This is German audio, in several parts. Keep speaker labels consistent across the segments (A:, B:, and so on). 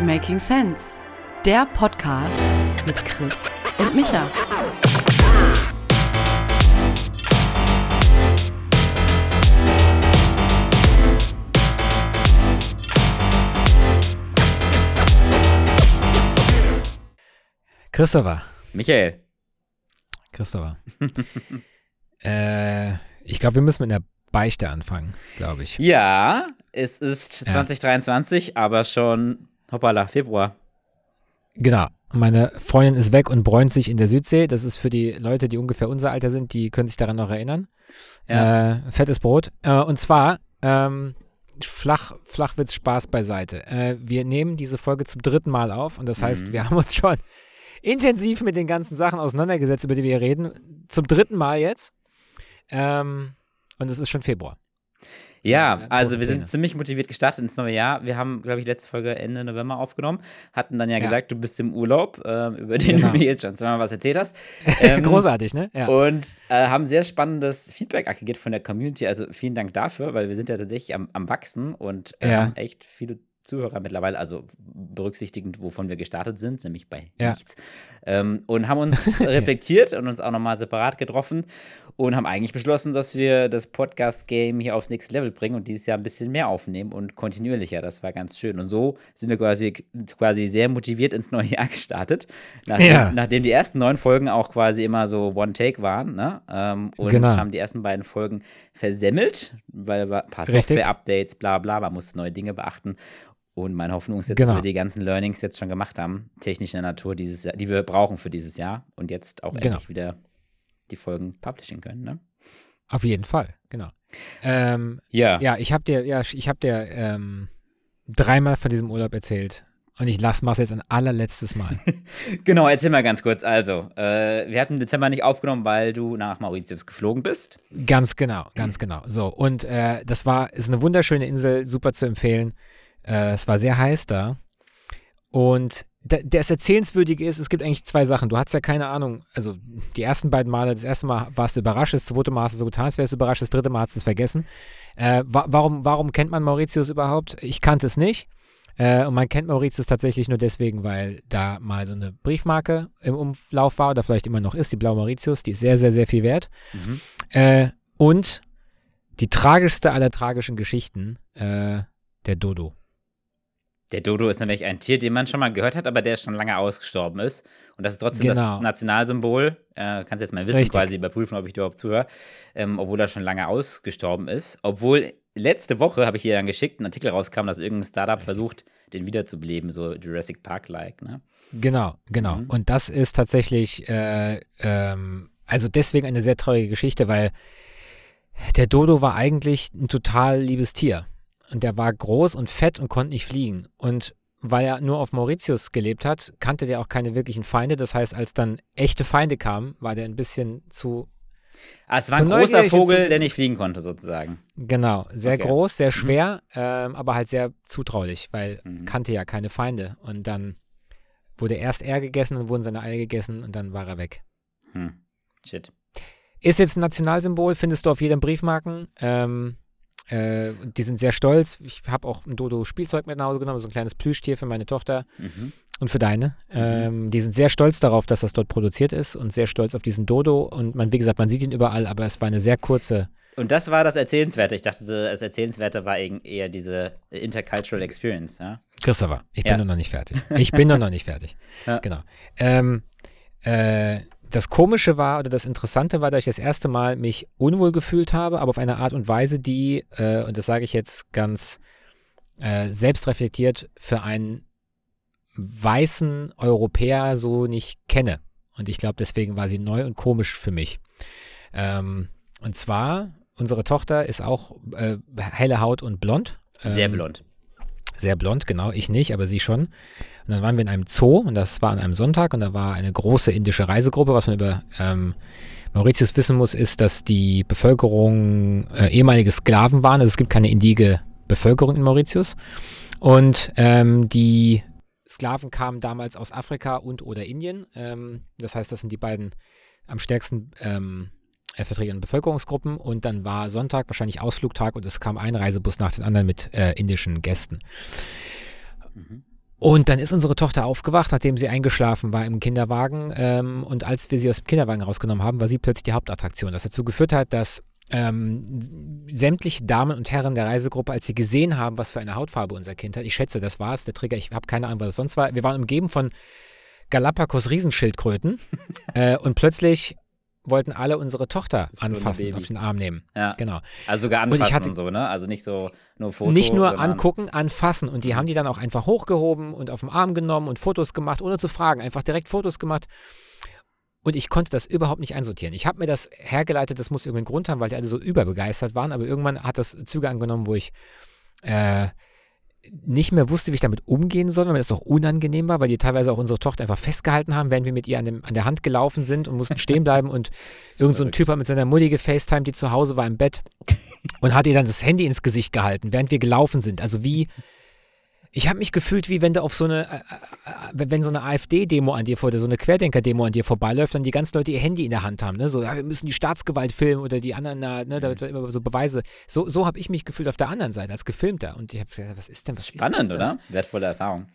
A: Making Sense, der Podcast mit Chris und Micha.
B: Christopher.
C: Michael.
B: Christopher. äh, ich glaube, wir müssen mit einer Beichte anfangen, glaube ich.
C: Ja, es ist
B: Ja.
C: 2023, aber schon, hoppala, Februar.
B: Genau. Meine Freundin ist weg und bräunt sich in der Südsee. Das ist für die Leute, die ungefähr unser Alter sind, die können sich daran noch erinnern.
C: Ja.
B: Äh, fettes Brot. Äh, und zwar, ähm, Flach, Flachwitz, Spaß beiseite. Äh, wir nehmen diese Folge zum dritten Mal auf und das heißt,
C: Mhm.
B: wir haben uns schon intensiv mit den ganzen Sachen auseinandergesetzt, über die wir reden. Zum dritten Mal jetzt. Ähm, und es ist schon Februar.
C: Ja, also wir sind ziemlich motiviert gestartet ins neue Jahr. Wir haben, glaube ich, letzte Folge Ende November aufgenommen, hatten dann ja,
B: Ja.
C: gesagt, du bist im Urlaub, ähm, über den
B: Genau.
C: du mir jetzt schon zweimal was erzählt hast. Ähm,
B: Großartig, ne? Ja.
C: Und äh, haben sehr spannendes Feedback aggregiert von der Community. Also vielen Dank dafür, weil wir sind ja tatsächlich am, am Wachsen und äh,
B: Ja.
C: haben echt viele Zuhörer mittlerweile, also berücksichtigend, wovon wir gestartet sind, nämlich bei
B: Ja.
C: nichts. Ähm, und haben uns reflektiert und uns auch nochmal separat getroffen und haben eigentlich beschlossen, dass wir das Podcast-Game hier aufs nächste Level bringen und dieses Jahr ein bisschen mehr aufnehmen und kontinuierlicher. Das war ganz schön. Und so sind wir quasi, quasi sehr motiviert ins neue Jahr gestartet. Nachdem,
B: Ja.
C: nachdem die ersten neun Folgen auch quasi immer so One-Take waren, ne? Ähm, und
B: Genau.
C: haben die ersten beiden Folgen versemmelt, weil ein paar. Software-Updates, bla bla, man musste neue Dinge beachten. Und meine Hoffnung ist jetzt,
B: Genau.
C: dass wir die ganzen Learnings jetzt schon gemacht haben, technischer Natur dieses Jahr, die wir brauchen für dieses Jahr und jetzt auch
B: Genau.
C: endlich wieder die Folgen publishen können, ne?
B: Auf jeden Fall, genau. Ähm,
C: Ja.
B: ja, ich habe dir, ja, ich habe dir ähm, dreimal von diesem Urlaub erzählt. Und ich lass mach's jetzt ein allerletztes Mal.
C: Genau, erzähl mal ganz kurz. Also, äh, wir hatten im Dezember nicht aufgenommen, weil du nach Mauritius geflogen bist.
B: ganz genau, ganz genau. So, und äh, das war, ist eine wunderschöne Insel, super zu empfehlen. Äh, es war sehr heiß da. Und da, das Erzählenswürdige ist, es gibt eigentlich zwei Sachen. Du hattest ja keine Ahnung, also die ersten beiden Male, das erste Mal warst du überrascht, das zweite Mal hast du so getan, als wärst du überrascht, das dritte Mal hast du es vergessen. Äh, wa warum, warum kennt man Mauritius überhaupt? Ich kannte es nicht. Äh, und man kennt Mauritius tatsächlich nur deswegen, weil da mal so eine Briefmarke im Umlauf war oder vielleicht immer noch ist, die Blau Mauritius, die ist sehr, sehr, sehr viel wert.
C: Mhm.
B: Äh, und die tragischste aller tragischen Geschichten, äh, der Dodo.
C: Der Dodo ist nämlich ein Tier, den man schon mal gehört hat, aber der schon lange ausgestorben ist. Und das ist trotzdem
B: Genau.
C: das Nationalsymbol. Äh, kannst jetzt mal Wissen
B: Richtig.
C: quasi überprüfen, ob ich dir überhaupt zuhöre. Ähm, obwohl er schon lange ausgestorben ist. Obwohl letzte Woche habe ich hier dann geschickt, ein Artikel rauskam, dass irgendein Startup versucht, den wiederzubeleben, so Jurassic Park-like. Ne?
B: Genau, genau.
C: Mhm.
B: Und das ist tatsächlich, äh, ähm, also deswegen eine sehr traurige Geschichte, weil der Dodo war eigentlich ein total liebes Tier. Und der war groß und fett und konnte nicht fliegen. Und weil er nur auf Mauritius gelebt hat, kannte der auch keine wirklichen Feinde. Das heißt, als dann echte Feinde kamen, war der ein bisschen zu
C: Ah, es war ein großer
B: neugierig und
C: Vogel, der nicht fliegen konnte, sozusagen.
B: Genau, sehr
C: Okay.
B: groß, sehr schwer, ähm, aber halt sehr zutraulich, weil
C: Mhm.
B: kannte ja keine Feinde. Und dann wurde erst er gegessen, dann wurden seine Eier gegessen und dann war er weg.
C: Hm. Shit.
B: Ist jetzt ein Nationalsymbol, findest du auf jedem Briefmarken. Ähm, äh, die sind sehr stolz. Ich habe auch ein Dodo-Spielzeug mit nach Hause genommen, so ein kleines Plüschtier für meine Tochter
C: Mhm.
B: Und für deine. Ähm, die sind sehr stolz darauf, dass das dort produziert ist und sehr stolz auf diesen Dodo. Und man, wie gesagt, man sieht ihn überall, aber es war eine sehr kurze
C: Und das war das Erzählenswerte. Ich dachte, das Erzählenswerte war eben eher diese Intercultural Experience, ja?
B: Christopher, ich bin
C: Ja.
B: nur noch nicht fertig. Ich bin nur noch nicht fertig.
C: Ja.
B: Genau. Ähm, äh, das Komische war oder das Interessante war, dass ich das erste Mal mich unwohl gefühlt habe, aber auf eine Art und Weise, die, äh, und das sage ich jetzt ganz äh, selbstreflektiert, für einen weißen Europäer so nicht kenne. Und ich glaube, deswegen war sie neu und komisch für mich. Ähm, und zwar, unsere Tochter ist auch äh, helle Haut und blond.
C: Sehr
B: Ähm,
C: blond.
B: sehr blond, genau, ich nicht, aber sie schon. Und dann waren wir in einem Zoo und das war an einem Sonntag und da war eine große indische Reisegruppe. Was man über ähm, Mauritius wissen muss, ist, dass die Bevölkerung äh, ehemalige Sklaven waren. Also es gibt keine indige Bevölkerung in Mauritius. Und ähm, die Sklaven kamen damals aus Afrika und oder Indien. Ähm, das heißt, das sind die beiden am stärksten ähm, äh, vertretenen Bevölkerungsgruppen. Und dann war Sonntag wahrscheinlich Ausflugtag und es kam ein Reisebus nach dem anderen mit äh, indischen Gästen.
C: Mhm.
B: Und dann ist unsere Tochter aufgewacht, nachdem sie eingeschlafen war im Kinderwagen. Ähm, und als wir sie aus dem Kinderwagen rausgenommen haben, war sie plötzlich die Hauptattraktion. Das dazu geführt hat, dass ähm, sämtliche Damen und Herren der Reisegruppe, als sie gesehen haben, was für eine Hautfarbe unser Kind hat, ich schätze, das war es, der Trigger, ich habe keine Ahnung, was es sonst war. Wir waren umgeben von Galapagos-Riesenschildkröten äh, und plötzlich wollten alle unsere Tochter anfassen, auf den Arm nehmen.
C: Ja.
B: Genau.
C: Also sogar anfassen und,
B: hatte,
C: und, so, ne? Also nicht so nur Fotos.
B: Nicht nur angucken, anfassen. Und die haben die dann auch einfach hochgehoben und auf den Arm genommen und Fotos gemacht, ohne zu fragen. Einfach direkt Fotos gemacht. Und ich konnte das überhaupt nicht einsortieren. Ich habe mir das hergeleitet, das muss irgendeinen Grund haben, weil die alle so überbegeistert waren. Aber irgendwann hat das Züge angenommen, wo ich äh, nicht mehr wusste, wie ich damit umgehen soll, weil mir das auch unangenehm war, weil die teilweise auch unsere Tochter einfach festgehalten haben, während wir mit ihr an, dem, an der Hand gelaufen sind und mussten stehen bleiben und irgend so ein Typ hat mit seiner Mutti gefacetimed, die zu Hause war im Bett und hat ihr dann das Handy ins Gesicht gehalten, während wir gelaufen sind. Also wie, ich habe mich gefühlt, wie wenn du auf so eine, äh, äh, wenn so eine AfD-Demo an dir vor, so eine Querdenker-Demo an dir vorbeiläuft, dann die ganzen Leute ihr Handy in der Hand haben, ne? So, ja, wir müssen die Staatsgewalt filmen oder die anderen, ne, da wird immer so Beweise. So, so habe ich mich gefühlt auf der anderen Seite als Gefilmter. Und ich habe gesagt, was ist denn was
C: Spannend,
B: ist
C: denn oder? Wertvolle Erfahrung.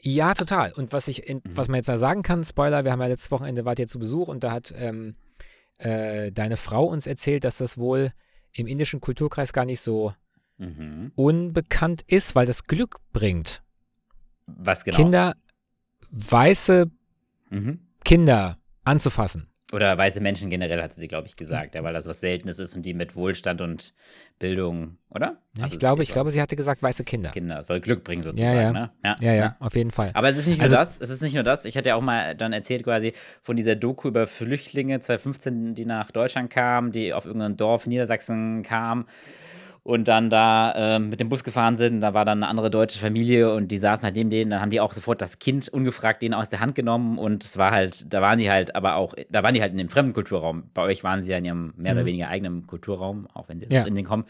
B: Ja, total. Und was ich, in, mhm. was man jetzt da sagen kann, Spoiler, wir haben ja letztes Wochenende wart ihr zu Besuch und da hat ähm, äh, deine Frau uns erzählt, dass das wohl im indischen Kulturkreis gar nicht so mhm. unbekannt ist, weil das Glück bringt.
C: Was genau?
B: Kinder, weiße mhm. Kinder anzufassen.
C: Oder weiße Menschen generell, hatte sie, glaube ich, gesagt, ja, weil das was Seltenes ist und die mit Wohlstand und Bildung, oder?
B: Ja, also ich glaube, ich glaube, sie hatte gesagt, weiße Kinder.
C: Kinder, soll Glück bringen sozusagen,
B: ja, ja.
C: Ne?
B: Ja, ja, ja, auf jeden Fall.
C: Aber es ist nicht nur also, das, es ist nicht nur das. Ich hatte ja auch mal dann erzählt quasi von dieser Doku über Flüchtlinge 2015, die nach Deutschland kamen, die auf irgendein Dorf in Niedersachsen kamen und dann da äh, mit dem Bus gefahren sind. Da war dann eine andere deutsche Familie und die saßen halt neben denen. Dann haben die auch sofort das Kind ungefragt denen aus der Hand genommen und es war halt, da waren die halt, aber auch, da waren die halt in dem fremden Kulturraum. Bei euch waren sie ja in ihrem mehr mhm. oder weniger eigenen Kulturraum, auch wenn sie ja. in den kommen.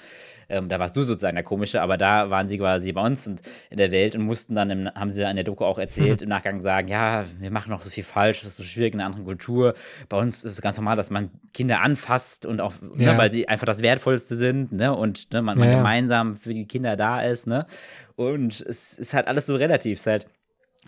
C: Ähm, da warst du sozusagen der Komische, aber da waren sie quasi bei uns und in der Welt und mussten dann, im, haben sie in der Doku auch erzählt, im Nachgang sagen, ja, wir machen noch so viel falsch, es ist so schwierig in einer anderen Kultur. Bei uns ist es ganz normal, dass man Kinder anfasst und auch, ne, ja. ne, weil sie einfach das Wertvollste sind, ne, und ne, man, man ja. gemeinsam für die Kinder da ist, ne. Und es ist halt alles so relativ, es ist halt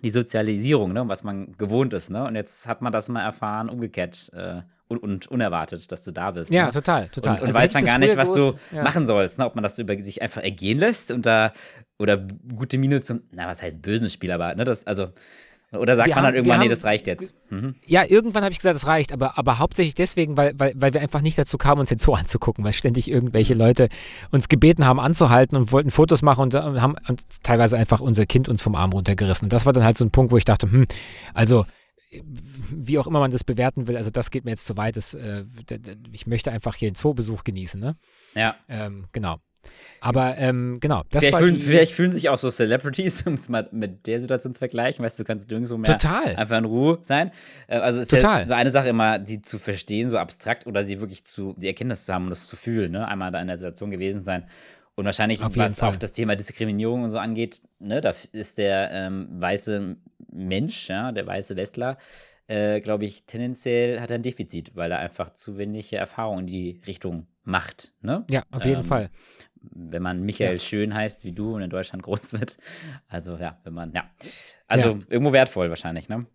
C: die Sozialisierung, ne, was man gewohnt ist, ne. Und jetzt hat man das mal erfahren, umgekehrt, äh, und, und, unerwartet, dass du da bist.
B: Ja,
C: ne?
B: total, total.
C: Und, und also weißt dann gar nicht, was du ja. machen sollst, ne? ob man das über sich einfach ergehen lässt und da oder gute Miene zum, na, was heißt bösen Spiel, aber ne, das, also oder sagt wir man dann irgendwann, haben, nee, das reicht jetzt?
B: Mhm. Ja, irgendwann habe ich gesagt, das reicht, aber, aber hauptsächlich deswegen, weil, weil, weil wir einfach nicht dazu kamen, uns den Zoo anzugucken, weil ständig irgendwelche mhm. Leute uns gebeten haben, anzuhalten und wollten Fotos machen und, und haben und teilweise einfach unser Kind uns vom Arm runtergerissen. Und das war dann halt so ein Punkt, wo ich dachte, hm, also wie auch immer man das bewerten will, also das geht mir jetzt zu weit. Das, äh, ich möchte einfach hier einen Zoobesuch genießen, ne?
C: Ja.
B: Ähm, genau. Aber ähm, genau,
C: das vielleicht, fühlen, vielleicht fühlen sich auch so Celebrities, um es mal mit der Situation zu vergleichen, weißt du, du kannst nirgendwo mehr
B: Total.
C: einfach in Ruhe sein. Äh, also ist Total. Ja so eine Sache immer, sie zu verstehen, so abstrakt oder sie wirklich zu, die Erkenntnis zu haben und das zu fühlen, ne? Einmal da in der Situation gewesen sein. Und wahrscheinlich, was auch das Thema Diskriminierung und so angeht, ne, da ist der ähm, weiße Mensch, ja, der weiße Westler, äh, glaube ich, tendenziell hat er ein Defizit, weil er einfach zu wenig Erfahrung in die Richtung macht. Ne?
B: Ja, auf jeden ähm, Fall.
C: Wenn man Michael ja. Schön heißt wie du und in Deutschland groß wird. Also ja, wenn man, ja. Also ja. irgendwo wertvoll wahrscheinlich, ne?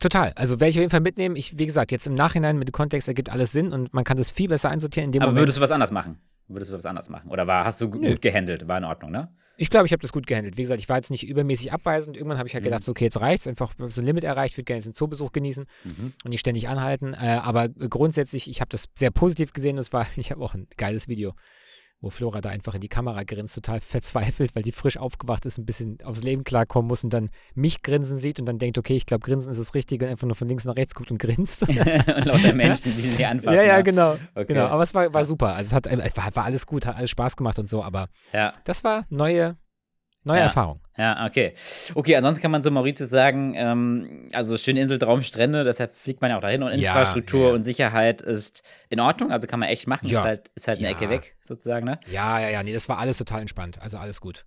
B: Total. Also werde ich auf jeden Fall mitnehmen. Ich, wie gesagt, jetzt im Nachhinein mit dem Kontext ergibt alles Sinn und man kann das viel besser einsortieren. In dem
C: Aber
B: Moment.
C: würdest du was anders machen? Würdest du was anders machen? Oder war, hast du Nö. gut gehandelt? War in Ordnung, ne?
B: Ich glaube, ich habe das gut gehandelt. Wie gesagt, ich war jetzt nicht übermäßig abweisend. Irgendwann habe ich halt mhm. gedacht, so, okay, jetzt reicht's. Einfach so ein Limit erreicht, würde gerne jetzt einen Zoobesuch genießen mhm. und nicht ständig anhalten. Äh, aber grundsätzlich, ich habe das sehr positiv gesehen. Das war, ich habe auch ein geiles Video wo Flora da einfach in die Kamera grinst, total verzweifelt, weil die frisch aufgewacht ist, ein bisschen aufs Leben klarkommen muss und dann mich grinsen sieht und dann denkt, okay, ich glaube, grinsen ist das Richtige, einfach nur von links nach rechts guckt und grinst. und
C: lauter Menschen, die sie anfassen.
B: Ja, ja, genau. Okay. genau. Aber es war, war super. Also es hat war, war alles gut, hat alles Spaß gemacht und so, aber
C: ja.
B: das war neue, Neue
C: ja.
B: Erfahrung.
C: Ja, okay. Okay, ansonsten kann man so Mauritius sagen, ähm, also schöne Insel, Traumstrände, deshalb fliegt man ja auch dahin und Infrastruktur ja, ja. und Sicherheit ist in Ordnung, also kann man echt machen. Ja. Ist halt, ist halt eine Ecke weg, sozusagen, ne?
B: Ja, ja, ja, nee, das war alles total entspannt, also alles gut.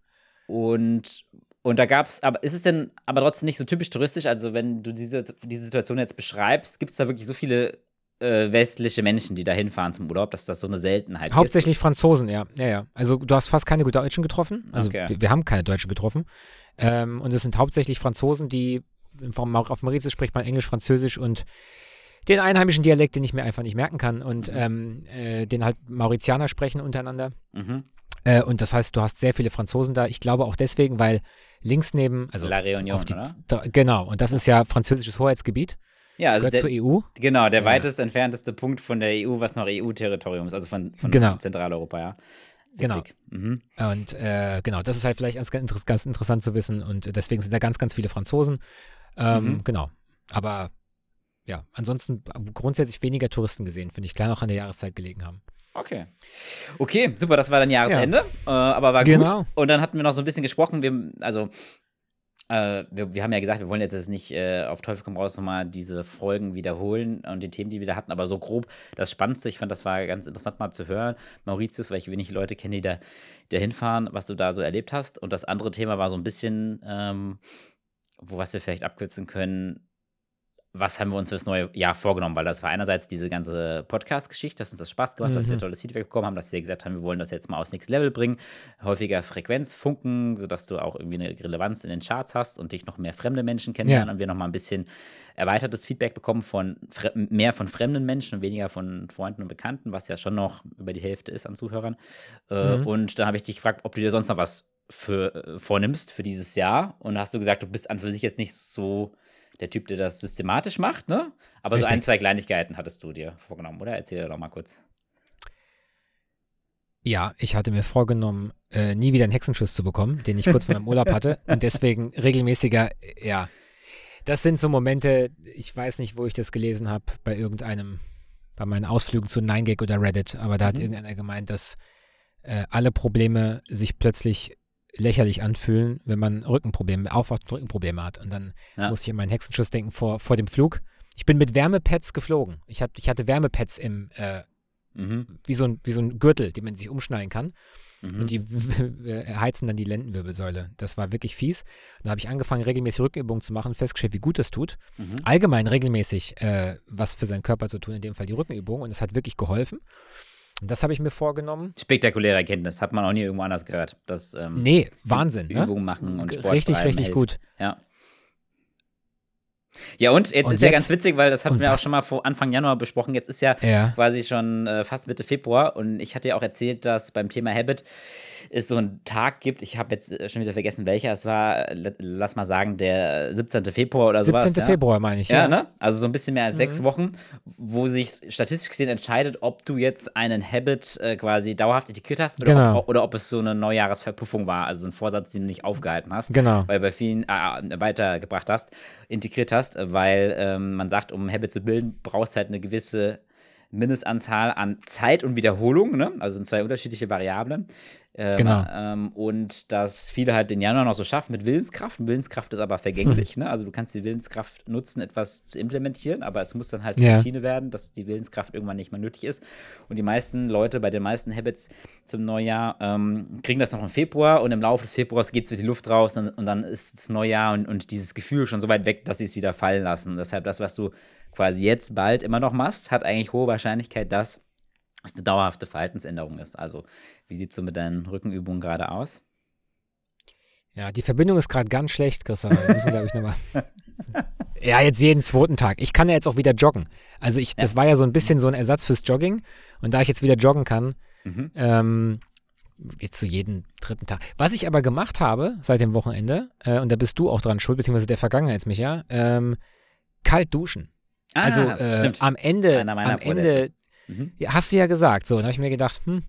C: Und, und da gab es, aber ist es denn aber trotzdem nicht so typisch touristisch? Also, wenn du diese, diese Situation jetzt beschreibst, gibt es da wirklich so viele äh, westliche Menschen, die da hinfahren zum Urlaub, dass das so eine Seltenheit
B: Hauptsächlich Franzosen, ja. ja, ja. Also du hast fast keine Deutschen getroffen. Also
C: Okay.
B: wir, wir haben keine Deutschen getroffen. Ähm, und es sind hauptsächlich Franzosen, die auf Mauritius spricht man Englisch, Französisch und den einheimischen Dialekt, den ich mir einfach nicht merken kann und ähm, äh, den halt Mauritianer sprechen untereinander.
C: Mhm.
B: Äh, und das heißt, du hast sehr viele Franzosen da. Ich glaube auch deswegen, weil links neben, also
C: La Réunion,
B: auf die? Da, genau, und das ist ja französisches Hoheitsgebiet,
C: Ja, also der,
B: zur EU.
C: genau, der
B: Ja.
C: weitest entfernteste Punkt von der EU, was noch EU-Territorium ist, also von, von
B: Genau.
C: Zentraleuropa, ja.
B: Genau.
C: Witzig. Mhm.
B: Und äh, genau, das ist halt vielleicht ganz, ganz, interessant zu wissen und deswegen sind da ganz, ganz viele Franzosen. Ähm,
C: Mhm.
B: Genau. Aber ja, ansonsten grundsätzlich weniger Touristen gesehen, finde ich, klar noch an der Jahreszeit gelegen haben.
C: Okay. Okay, super, das war dann Jahresende, äh, aber war
B: Genau.
C: gut. Und dann hatten wir noch so ein bisschen gesprochen, wir, also äh, wir, wir haben ja gesagt, wir wollen jetzt, nicht äh, auf Teufel komm raus nochmal diese Folgen wiederholen und die Themen, die wir da hatten, aber so grob das Spannendste, ich fand, das war ganz interessant mal zu hören. Mauritius, weil ich wenig Leute kenne, die da, da hinfahren, was du da so erlebt hast. Und das andere Thema war so ein bisschen, ähm, wo was wir vielleicht abkürzen können, was haben wir uns fürs neue Jahr vorgenommen? Weil das war einerseits diese ganze Podcast-Geschichte, dass uns das Spaß gemacht hat, dass wir
B: Mhm.
C: tolles Feedback bekommen haben, dass wir gesagt haben, wir wollen das jetzt mal aufs nächste Level bringen, häufiger Frequenz funken, sodass du auch irgendwie eine Relevanz in den Charts hast und dich noch mehr fremde Menschen kennenlernen
B: Ja.
C: und wir noch mal ein bisschen erweitertes Feedback bekommen von mehr von fremden Menschen und weniger von Freunden und Bekannten, was ja schon noch über die Hälfte ist an Zuhörern. Äh,
B: Mhm.
C: Und dann habe ich dich gefragt, ob du dir sonst noch was für, äh, vornimmst für dieses Jahr und hast du gesagt, du bist an für sich jetzt nicht so der Typ, der das systematisch macht, ne? Aber so
B: Richtig.
C: ein, zwei Kleinigkeiten hattest du dir vorgenommen, oder? Erzähl doch mal kurz.
B: Ja, ich hatte mir vorgenommen, äh, nie wieder einen Hexenschuss zu bekommen, den ich kurz vor meinem Urlaub hatte. Und deswegen regelmäßiger, äh, ja. Das sind so Momente, ich weiß nicht, wo ich das gelesen habe, bei irgendeinem, bei meinen Ausflügen zu 9gag oder Reddit, aber da hat
C: Mhm.
B: irgendeiner gemeint, dass äh, alle Probleme sich plötzlich lächerlich anfühlen, wenn man Rückenprobleme, Aufwacht- und Rückenprobleme hat. Und dann
C: Ja.
B: muss ich an meinen Hexenschuss denken vor, vor dem Flug. Ich bin mit Wärmepads geflogen. Ich, hat, ich hatte Wärmepads im, äh,
C: Mhm.
B: wie, so ein, wie so ein Gürtel, den man sich umschneiden kann.
C: Mhm.
B: Und die heizen dann die Lendenwirbelsäule. Das war wirklich fies. Da habe ich angefangen, regelmäßig Rückenübungen zu machen, festgestellt, wie gut das tut.
C: Mhm.
B: Allgemein regelmäßig äh, was für seinen Körper zu tun, in dem Fall die Rückenübung. Und das hat wirklich geholfen. Das habe ich mir vorgenommen.
C: Spektakuläre Erkenntnis, hat man auch nie irgendwo anders gehört. Dass, ähm,
B: Nee, Wahnsinn. Ne?
C: Übungen machen und Sport
B: Richtig, richtig
C: hilft.
B: gut.
C: Ja. Ja, und jetzt
B: Und
C: ist ja
B: jetzt-
C: ganz witzig, weil das hatten wir auch
B: was-
C: schon mal vor Anfang Januar besprochen. Jetzt ist ja
B: Ja.
C: quasi schon äh, fast Mitte Februar und ich hatte ja auch erzählt, dass beim Thema Habit es so einen Tag gibt. Ich habe jetzt äh, schon wieder vergessen, welcher. Es war, lass mal sagen, der 17. Februar oder
B: 17.
C: sowas. ja?
B: Februar, meine ich.
C: Ja, ne? Also so ein bisschen mehr als
B: Mhm.
C: sechs Wochen, wo sich statistisch gesehen entscheidet, ob du jetzt einen Habit äh, quasi dauerhaft integriert hast oder,
B: Genau.
C: ob, oder ob es so eine Neujahresverpuffung war, also ein Vorsatz, den du nicht aufgehalten hast.
B: Genau.
C: Weil bei vielen äh, weitergebracht hast, integriert hast, äh, weil ähm, man sagt, um Habit zu bilden, brauchst du halt eine gewisse Mindestanzahl an Zeit und Wiederholung, ne? Also sind zwei unterschiedliche Variablen. Ähm,
B: Genau.
C: Ähm, und dass viele halt den Januar noch so schaffen mit Willenskraft. Willenskraft ist aber vergänglich, ne? Also du kannst die Willenskraft nutzen, etwas zu implementieren, aber es muss dann halt
B: Ja.
C: Routine werden, dass die Willenskraft irgendwann nicht mehr nötig ist. Und die meisten Leute bei den meisten Habits zum Neujahr ähm, kriegen das noch im Februar und im Laufe des Februars geht so die Luft raus und, und dann ist es Neujahr und, und dieses Gefühl schon so weit weg, dass sie es wieder fallen lassen. Deshalb das, was du quasi jetzt bald immer noch machst, hat eigentlich hohe Wahrscheinlichkeit, dass es eine dauerhafte Verhaltensänderung ist. Also, wie sieht es so mit deinen Rückenübungen gerade aus?
B: Ja, die Verbindung ist gerade ganz schlecht, Christopher. Wir müssen, glaube ich, nochmal. ja, jetzt jeden zweiten Tag. Ich kann ja jetzt auch wieder joggen. Also ich, das war ja so ein bisschen so ein Ersatz fürs Jogging. Und da ich jetzt wieder joggen kann,
C: Mhm.
B: ähm, jetzt zu jedem dritten Tag. Was ich aber gemacht habe seit dem Wochenende, äh, und da bist du auch dran schuld, beziehungsweise der Vergangenheitsmicha, ähm, kalt duschen. also äh, am Ende, am Ende,
C: Mhm.
B: ja, hast du ja gesagt, so, da habe ich mir gedacht, hm.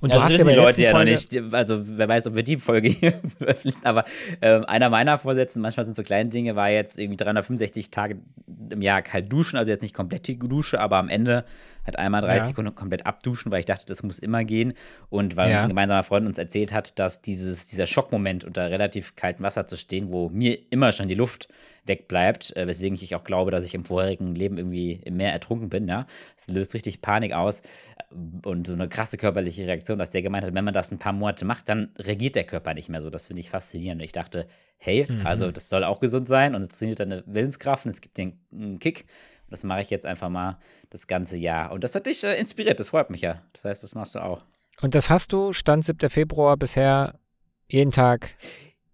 B: Und
C: Ja,
B: du
C: das
B: hast ja bei
C: die Leute ja noch nicht. Also, wer weiß, ob wir die Folge hier veröffentlichen. Aber ähm, einer meiner Vorsätze, manchmal sind so kleine Dinge, war jetzt irgendwie 365 Tage im Jahr kalt duschen. Also jetzt nicht komplett die Dusche, aber am Ende halt einmal 30
B: Ja.
C: Sekunden komplett abduschen, weil ich dachte, das muss immer gehen. Und weil
B: Ja.
C: ein gemeinsamer Freund uns erzählt hat, dass dieses, dieser Schockmoment unter relativ kaltem Wasser zu stehen, wo mir immer schon die Luft wegbleibt, äh, weswegen ich auch glaube, dass ich im vorherigen Leben irgendwie im Meer ertrunken bin, ja. Es löst richtig Panik aus und so eine krasse körperliche Reaktion, dass der gemeint hat, wenn man das ein paar Monate macht, dann reagiert der Körper nicht mehr so. Das finde ich faszinierend. Und ich dachte, hey,
B: Mhm.
C: also das soll auch gesund sein und es trainiert deine Willenskraft und es gibt den Kick. Das mache ich jetzt einfach mal das ganze Jahr. Und das hat dich äh, inspiriert, das freut mich ja. Das heißt, das machst du auch.
B: Und das hast du, Stand 7. Februar bisher jeden Tag?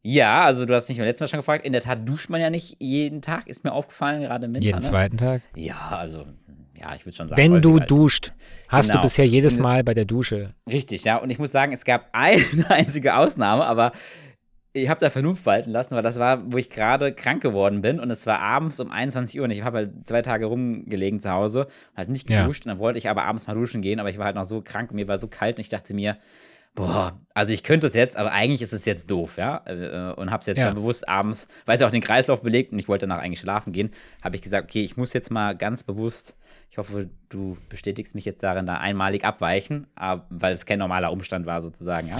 C: Ja, also du hast nicht beim letzten Mal schon gefragt. In der Tat duscht man ja nicht jeden Tag, ist mir aufgefallen, gerade im Winter.
B: Jeden
C: ne?
B: zweiten Tag?
C: Ja, also, ja, ich würde schon sagen.
B: Wenn du
C: häufiger.
B: duscht, hast
C: Genau.
B: du bisher jedes Mal bei der Dusche.
C: Richtig, ja. Und ich muss sagen, es gab eine einzige Ausnahme, aber ich habe da Vernunft walten lassen, weil das war, wo ich gerade krank geworden bin und es war abends um 21 Uhr und ich habe halt zwei Tage rumgelegen zu Hause und halt nicht
B: Ja.
C: geduscht und dann wollte ich aber abends mal duschen gehen, aber ich war halt noch so krank und mir war so kalt und ich dachte mir, boah, also ich könnte es jetzt, aber eigentlich ist es jetzt doof, ja. Äh, Und habe es jetzt
B: Ja.
C: dann bewusst abends, weil es ja auch den Kreislauf belegt und ich wollte danach eigentlich schlafen gehen, habe ich gesagt, okay, ich muss jetzt mal ganz bewusst, ich hoffe, du bestätigst mich jetzt darin, da einmalig abweichen, weil es kein normaler Umstand war sozusagen, ja.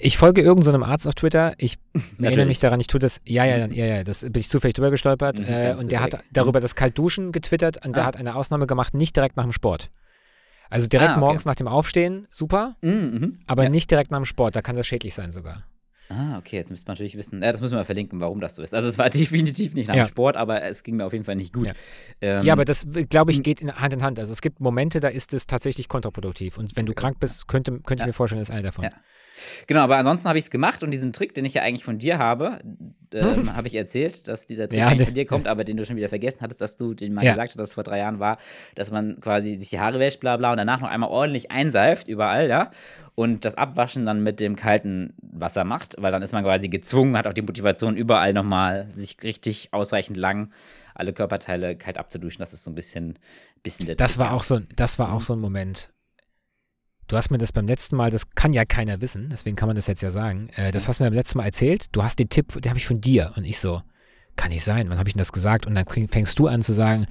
B: Ich folge irgendeinem Arzt auf Twitter. Ich erinnere mich daran, ich tue das. Ja, ja, ja, ja, das bin ich zufällig drüber gestolpert.
C: Mhm,
B: äh, und der hat darüber das Kaltduschen getwittert und der
C: Ah.
B: hat eine Ausnahme gemacht, nicht direkt nach dem Sport. Also direkt
C: Ah, okay.
B: morgens nach dem Aufstehen, super,
C: Mhm, mhm.
B: aber
C: ja.
B: nicht direkt nach dem Sport, da kann das schädlich sein sogar.
C: Ah, okay, jetzt müsste man natürlich wissen, ja, das müssen wir verlinken, warum das so ist. Also es war definitiv nicht nach
B: Ja.
C: dem Sport, aber es ging mir auf jeden Fall nicht gut.
B: Ja.
C: Ähm,
B: ja, aber das, glaube ich, geht in Hand in Hand. Also es gibt Momente, da ist es tatsächlich kontraproduktiv. Und wenn du krank bist, könnte, könnte
C: Ja.
B: ich mir vorstellen, das ist einer davon.
C: Genau, aber ansonsten habe ich es gemacht und diesen Trick, den ich ja eigentlich von dir habe, ähm, habe ich erzählt, dass dieser Trick
B: Ja,
C: eigentlich von dir kommt, aber den du schon wieder vergessen hattest, dass du den mal
B: Ja.
C: gesagt hast, dass es vor drei Jahren war, dass man quasi sich die Haare wäscht, bla bla, und danach noch einmal ordentlich einseift, überall, ja, und das Abwaschen dann mit dem kalten Wasser macht, weil dann ist man quasi gezwungen, hat auch die Motivation, überall nochmal sich richtig ausreichend lang alle Körperteile kalt abzuduschen. Das ist so ein bisschen, bisschen der
B: Das
C: Trick,
B: war
C: ja.
B: auch so, das war auch so ein Moment. Du hast mir das beim letzten Mal, das kann ja keiner wissen, deswegen kann man das jetzt ja sagen. Äh, das hast du mir beim letzten Mal erzählt. Du hast den Tipp, den habe ich von dir. Und ich so, kann nicht sein. Wann habe ich denn das gesagt? Und dann fäng- fängst du an zu sagen,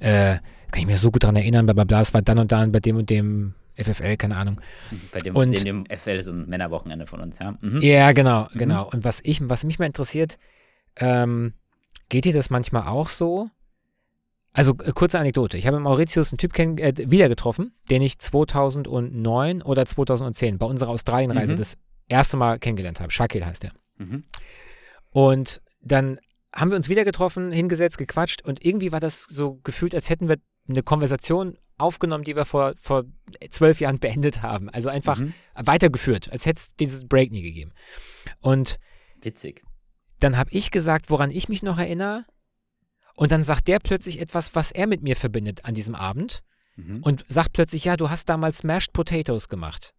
B: äh, kann ich mir so gut daran erinnern, bla bla bla, es war dann und dann bei dem und dem FFL, keine Ahnung.
C: Bei dem,
B: Und-
C: dem, dem FL so ein Männerwochenende von uns, ja. Mhm.
B: Ja, genau,
C: Mhm.
B: genau. Und was ich, was mich mal interessiert, ähm, geht dir das manchmal auch so? Also äh, kurze Anekdote. Ich habe mit Mauritius einen Typ kenn äh, wieder getroffen, den ich 2009 oder 2010 bei unserer Australienreise
C: Mhm.
B: das erste Mal kennengelernt habe. Shakil heißt er.
C: Mhm.
B: Und dann haben wir uns wieder getroffen, hingesetzt, gequatscht und irgendwie war das so gefühlt, als hätten wir eine Konversation aufgenommen, die wir vor, vor zwölf Jahren beendet haben. Also einfach
C: Mhm.
B: weitergeführt, als hätte es dieses Break nie gegeben. Und
C: Witzig.
B: dann habe ich gesagt, woran ich mich noch erinnere. Und dann sagt der plötzlich etwas, was er mit mir verbindet an diesem Abend.
C: Mhm.
B: Und sagt plötzlich, ja, du hast damals Mashed Potatoes gemacht.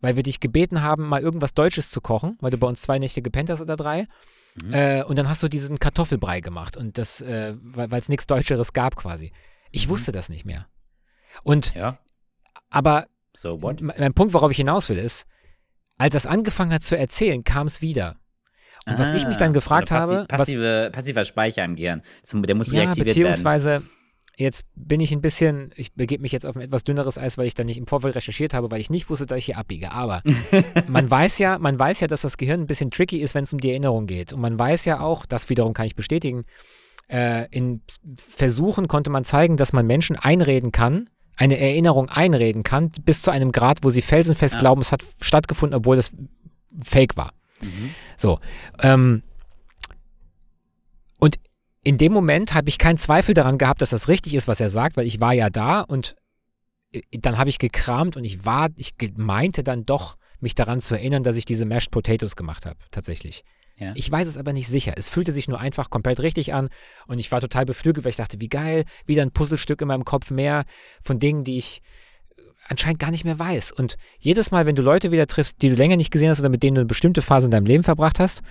B: Weil wir dich gebeten haben, mal irgendwas Deutsches zu kochen, weil du bei uns zwei Nächte gepennt hast oder drei.
C: Mhm.
B: Äh, und dann hast du diesen Kartoffelbrei gemacht. Und das, äh, weil es nichts Deutscheres gab quasi. Ich
C: Mhm.
B: wusste das nicht mehr. Und,
C: ja,
B: aber
C: so
B: mein Punkt, worauf ich hinaus will, ist, als das angefangen hat zu erzählen, kam es wieder. Und was ich mich dann
C: Ah,
B: gefragt
C: so
B: habe, was-
C: Passive, passiver Speicher im Gehirn. Der muss
B: Ja,
C: reaktiviert werden.
B: beziehungsweise jetzt bin ich ein bisschen, ich begebe mich jetzt auf ein etwas dünneres Eis, weil ich dann nicht im Vorfeld recherchiert habe, weil ich nicht wusste, dass ich hier abbiege. Aber man weiß ja, man weiß ja, dass das Gehirn ein bisschen tricky ist, wenn es um die Erinnerung geht. Und man weiß ja auch, das wiederum kann ich bestätigen, äh, in Versuchen konnte man zeigen, dass man Menschen einreden kann, eine Erinnerung einreden kann, bis zu einem Grad, wo sie felsenfest
C: Ja.
B: glauben, es hat stattgefunden, obwohl das fake war.
C: Mhm.
B: So. Ähm, und in dem Moment habe ich keinen Zweifel daran gehabt, dass das richtig ist, was er sagt, weil ich war ja da und äh, dann habe ich gekramt und ich war, ich meinte dann doch, mich daran zu erinnern, dass ich diese Mashed Potatoes gemacht habe, tatsächlich.
C: Ja.
B: Ich weiß es aber nicht sicher. Es fühlte sich nur einfach komplett richtig an und ich war total beflügelt, weil ich dachte, wie geil, wieder ein Puzzlestück in meinem Kopf mehr von Dingen, die ich anscheinend gar nicht mehr weiß. Und jedes Mal, wenn du Leute wieder triffst, die du länger nicht gesehen hast oder mit denen du eine bestimmte Phase in deinem Leben verbracht hast,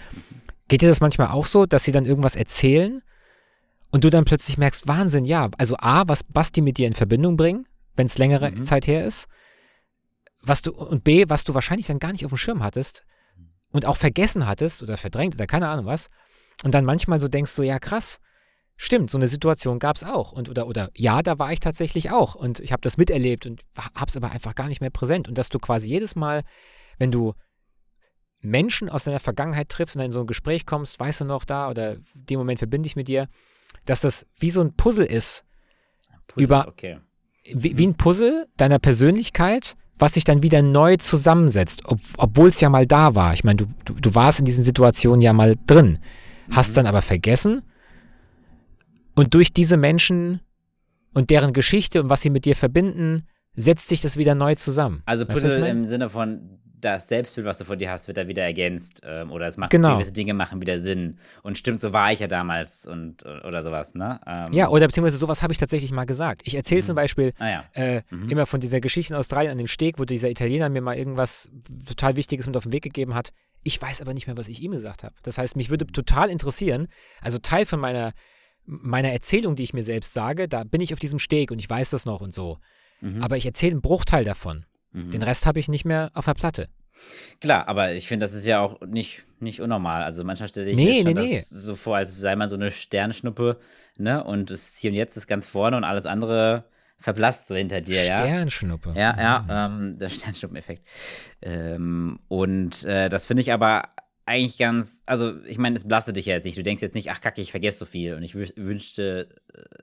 B: geht dir das manchmal auch so, dass sie dann irgendwas erzählen und du dann plötzlich merkst, Wahnsinn, ja, also A, was Basti mit dir in Verbindung bringen, wenn es längere
C: Mhm.
B: Zeit her ist, was du und B, was du wahrscheinlich dann gar nicht auf dem Schirm hattest und auch vergessen hattest oder verdrängt oder keine Ahnung was und dann manchmal so denkst so, ja krass, stimmt, so eine Situation gab es auch und oder oder ja, da war ich tatsächlich auch und ich habe das miterlebt und habe es aber einfach gar nicht mehr präsent und dass du quasi jedes Mal, wenn du Menschen aus deiner Vergangenheit triffst und dann in so ein Gespräch kommst, weißt du noch da oder den Moment verbinde ich mit dir, dass das wie so ein Puzzle ist,
C: Puzzle,
B: über-
C: Okay.
B: wie, wie ein Puzzle deiner Persönlichkeit, was sich dann wieder neu zusammensetzt, ob, obwohl es ja mal da war. Ich meine, du, du, du warst in diesen Situationen ja mal drin, hast
C: Mhm.
B: dann aber vergessen und durch diese Menschen und deren Geschichte und was sie mit dir verbinden, setzt sich das wieder neu zusammen.
C: Also
B: Weißt
C: Puzzle im Sinne von das Selbstbild, was du von dir hast, wird da wieder ergänzt. Ähm, oder es macht
B: Genau.
C: gewisse Dinge machen wieder Sinn. Und stimmt, so war ich ja damals und oder sowas, ne? Ähm,
B: Ja, oder beziehungsweise sowas habe ich tatsächlich mal gesagt. Ich erzähle
C: Mhm.
B: zum Beispiel
C: Ah ja.
B: äh,
C: Mhm.
B: immer von dieser Geschichte in Australien an dem Steg, wo dieser Italiener mir mal irgendwas total Wichtiges mit auf den Weg gegeben hat. Ich weiß aber nicht mehr, was ich ihm gesagt habe. Das heißt, mich würde total interessieren, also Teil von meiner, meiner Erzählung, die ich mir selbst sage, da bin ich auf diesem Steg und ich weiß das noch und so.
C: Mhm.
B: Aber ich erzähle einen Bruchteil davon.
C: Mhm.
B: Den Rest habe ich nicht mehr auf der Platte.
C: Klar, aber ich finde, das ist ja auch nicht, nicht unnormal. Also manchmal stelle ich
B: Nee,
C: mir
B: nee, nee.
C: das so vor, als sei man so eine Sternschnuppe, ne? Und das Hier und Jetzt ist ganz vorne und alles andere verblasst so hinter dir, ja.
B: Sternschnuppe.
C: Ja, ja, ähm, der Sternschnuppeneffekt. Ähm, und äh, das finde ich aber eigentlich ganz, also ich meine, es belastet dich ja jetzt nicht. Du denkst jetzt nicht, ach kacke, ich vergesse so viel und ich wü- wünschte,